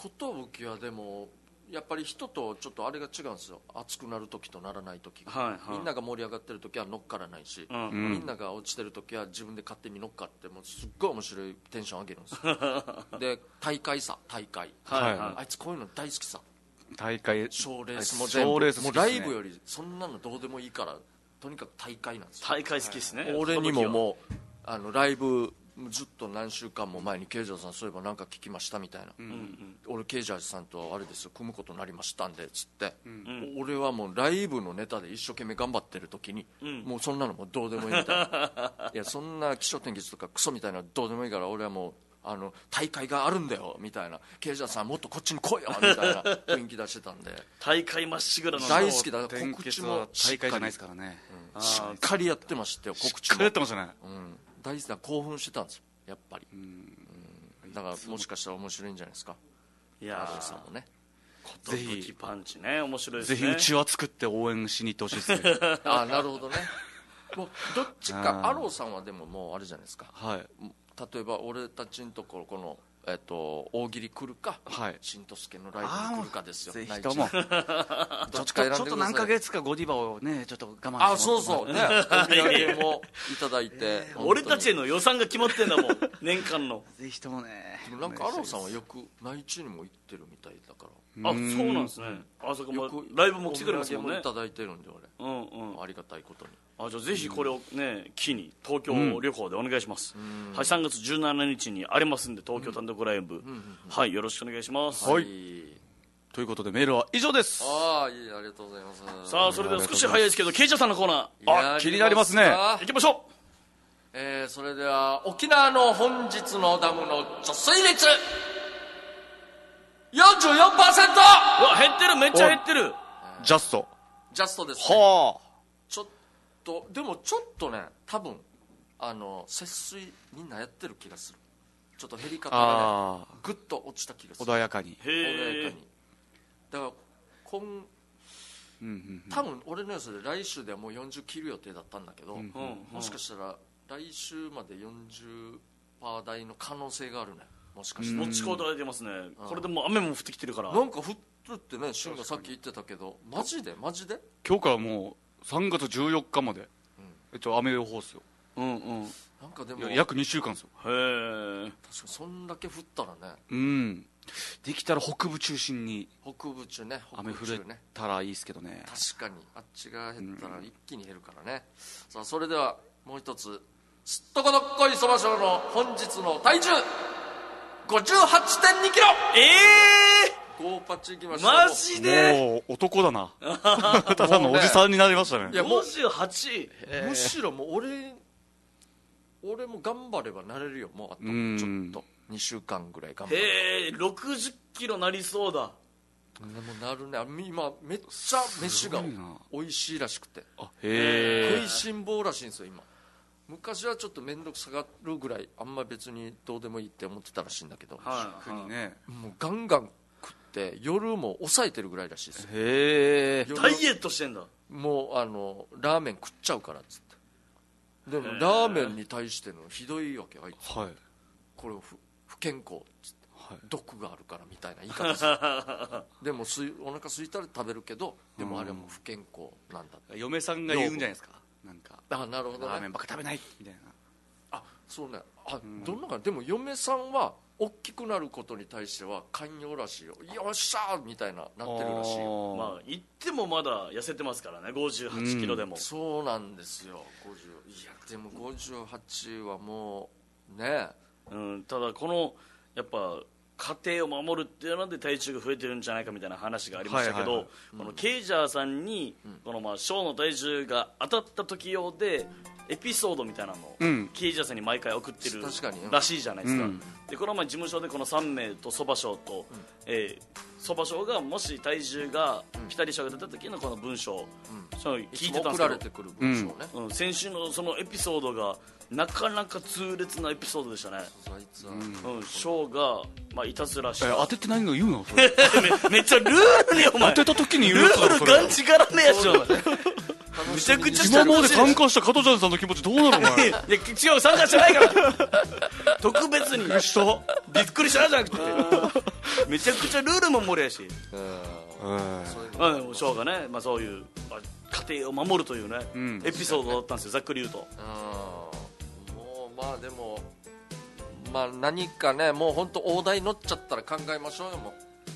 寿はでもやっぱり人とちょっとあれが違うんですよ。熱くなる時とならない時が、はいはい。みんなが盛り上がってる時は乗っからないし、うん。みんなが落ちてる時は自分で勝手に乗っかってもうすっごい面白いテンション上げるんですよ。で大会さ大会、はいはい。あいつこういうの大好きさ。大会。賞レースも全部。賞レースもうライブよりそんなのどうでもいいからとにかく大会なんですよ。大会好きですね。俺にもうもうあのライブずっと何週間も前にケイジャーさんそういえば何か聞きましたみたいな、俺ケイジャーさんとあれですよ組むことになりましたんでつって、俺はもうライブのネタで一生懸命頑張ってる時に、もうそんなのもうどうでもいいみたいな。いやそんな気象天気とかクソみたいなのどうでもいいから俺はもうあの大会があるんだよみたいな。刑事さんもっとこっちに来いよみたいな 雰囲気出してたんで。大会まっしぐらの大好きだ天告知もしっかり大会じゃないですからね。しっかりやってましたよ告知も。しっかりやってましたね。うん、大好きだ興奮してたんですよやっぱり。うん。だからもしかしたら面白いんじゃないですか。いやアドさんもね。ぜひパンチね面白いですぜねひうちわ作って応援しに行ってほしいですね。あなるほどね。もうどっちかあー。アローさんはでももうあれじゃないですか。はい。例えば俺たちのところこの、えっと大喜利来るか、はい。新とすけのライブに来るかですよ。ぜひとも。どっちか選んでください。ちょっと何ヶ月かゴディバをねちょっと我慢してあそうそう。ね。お土産もいただいて俺たちへのの予算が決まってんだもん。年間の。ぜひともね。なんかアローさんはよく内地にも行ってるみたいだからあそうなんですね。あそこもライブも来てくれますもんね。いただいてるんで俺。うんうん。ありがたいことに。あじゃあぜひこれをね機に東京旅行でお願いします、はい3月17日にありますんで東京単独ライブ、はいよろしくお願いします、はい。い。ということでメールは以上です。ああいいありがとうございます。さあそれでは少し早いですけどケイチャーさんのコーナあ気になりますね。やりかー行きましょえーそれでは沖縄の本日のダムの貯水率44%ううわ減ってる。めっちゃ減ってる。ジャストジャストです、ね、はちょっとでもちょっとね多分あの節水みんなやってる気がする。ちょっと減り方がねああ。ぐっと落ちた気がする。穏やかに。穏やかに。だから今うんうん多分俺の予想で来週ではもう40切る予定だったんだけど、うんもしかしたら来週まで40%台の可能性があるねもしかしたら、持ちこたえてますね。これでもう雨も降ってきてるから。なんか降るってね俊がさっき言ってたけど。マジで？マジで？今日からもう3月14日まで、えっと雨予報っすよ。うんうん。へなんかでも。約2週間ですよ。え。確かにそんだけ降ったらね。うん。できたら北部中心に。北部中ね北雨降れたらいいですけどね。確かに。あっちが減ったら一気に減るからね、さあそれではもう一つすっとこどっこいそば賞の本日の体重5 8 2キロ。えゴーパチいきまえしょう。マジで？もう男だな。ただのおじさんになりましたね。いやもう58むしろもう俺俺も頑張ればなれるよもうあと。うん。ちょっと2週間ぐらい頑張ればへえ60キロなりそうだ。でもなるね。あ今めっちゃ飯が美味しいらしくて。あへ食いしん坊らしいんですよ今昔はちょっと面倒くさがるぐらいあんま別にどうでもいいって思ってたらしいんだけど、はいえにね。もうガンガン食って夜も抑えてるぐらいらしいですよ。へえ。夜ダイエットしてんだ。もうあのラーメン食っちゃうからっつって。でもラーメンに対してのひどいわけあいつ。はい。これ不不健康っつって。はい。毒があるからみたいな言い方する。でもすいお腹空いたら食べるけどでもあれも不健康なんだって。嫁さんが言うんじゃないですかなんかあなるほどね。ラーメンばっか食べないみたいな。あそうね。あ、どんなかでも嫁さんは大きくなることに対しては寛容らしいよ。よっしゃーみたいななってるらしいよ。まあ言ってもまだ痩せてますからね。58キロでも、そうなんですよ。50いやでも58はもうね。うん、ただこのやっぱ家庭を守るっていうので体重が増えてるんじゃないかみたいな話がありましたけど、このケイジャーさんに、このまあショーの体重が当たった時用でエピソードみたいなのを、うん。ケイジャーさんに毎回送ってるらしいじゃないですか、うん。でこの前事務所でこの3名とそば賞とそば賞がもし体重がピタリ賞が出た時のこの文章、そうい聞いつも送られてたんですけどうん、先週のそのエピソードがなかなか痛烈なエピソードでしたね、あいつは、う。ん、ショーが、まあ、いたずらした。え当てて何が言うの？それ。めめっちゃルールにお前。当てた時に言ルうやつだールがんちがらめやしお前。めちゃくちゃ今まで参加した加藤ちゃんさんの気持ちどうなの？お前。いや違う参加してないから。特別に。びっくりしたじゃなくて。めちゃくちゃルールも守りやし、まあ、でもショーがね、まあ、そういう、まあ、家庭を守るというね、ん。エピソードだったんですよざっくり言うとまあでもまあ何かねもう本当大台乗っちゃったら考えましょうよも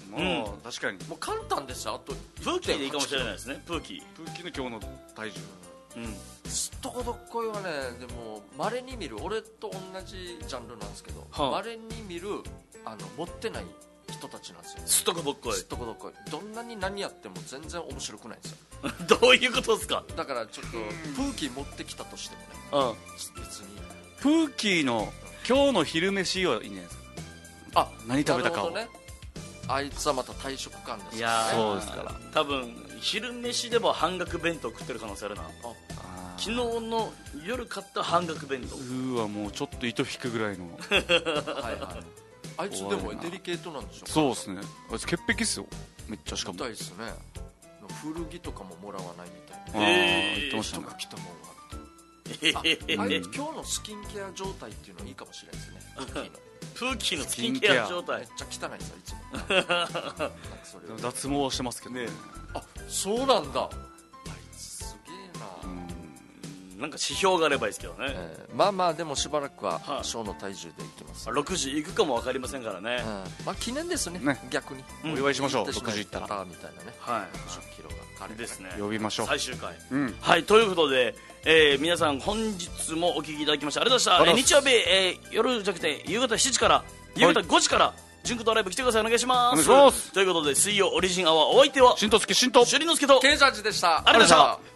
もう確かに。うもう簡単ですよあとプーキーでいいかもしれないですねプーキープーキーの今日の体重。うん。すっとこどっこいはねでもまれに見る。俺と同じジャンルなんですけどはあ。まれ、に見るあの持ってない人たちなんですよ。すっとこどっこい。すっとこどっこい。どんなに何やっても全然面白くないんですよ。どういうことですか？だからちょっとプーキー持ってきたとしてもねうん。別にプーキーの今日の昼飯はいいんじゃないですかあ何食べたかを。ね。あいつはまた退職感ですいやー。そうですから。多分昼飯でも半額弁当食ってる可能性あるな。昨日の夜買った半額弁当。うーわもうちょっと糸引くぐらいの。はいはい。あいつでもデリケートなんでしょそうですね。あいつ潔癖っすよ。めっちゃしかも。みたいですね。古着とかももらわないみたいあーえー。言ってましたね。人が来たもんは。え今日のスキンケア状態っていうのはいいかもしれないですね。プーキーのプーキーのスキンケア状め態っちゃ汚いですよいつも。脱毛してますけどね。あそうなんだ。あいつすげえな、なんか指標があればいいですけどね、えーまあまあでもしばらくははい。小の体重でいきます、6時行くかも分かりませんからね、うん。まあ記念ですねね。逆に。お祝いしましょう。行って6時行ったら。みたいなね。はい。60キロが彼ですね。呼びましょう。最終回、うん。はいということで、えー皆さん本日もお聞きいただきましてありがとうございました、えー日曜日、えー夜じゃなくて夕方7時から夕方5時から純子とライブ来てください。お願いします。ということで水曜オリジンアワーお相手は新とつき新と朱里之助とケイジャージでした。ありがとうございました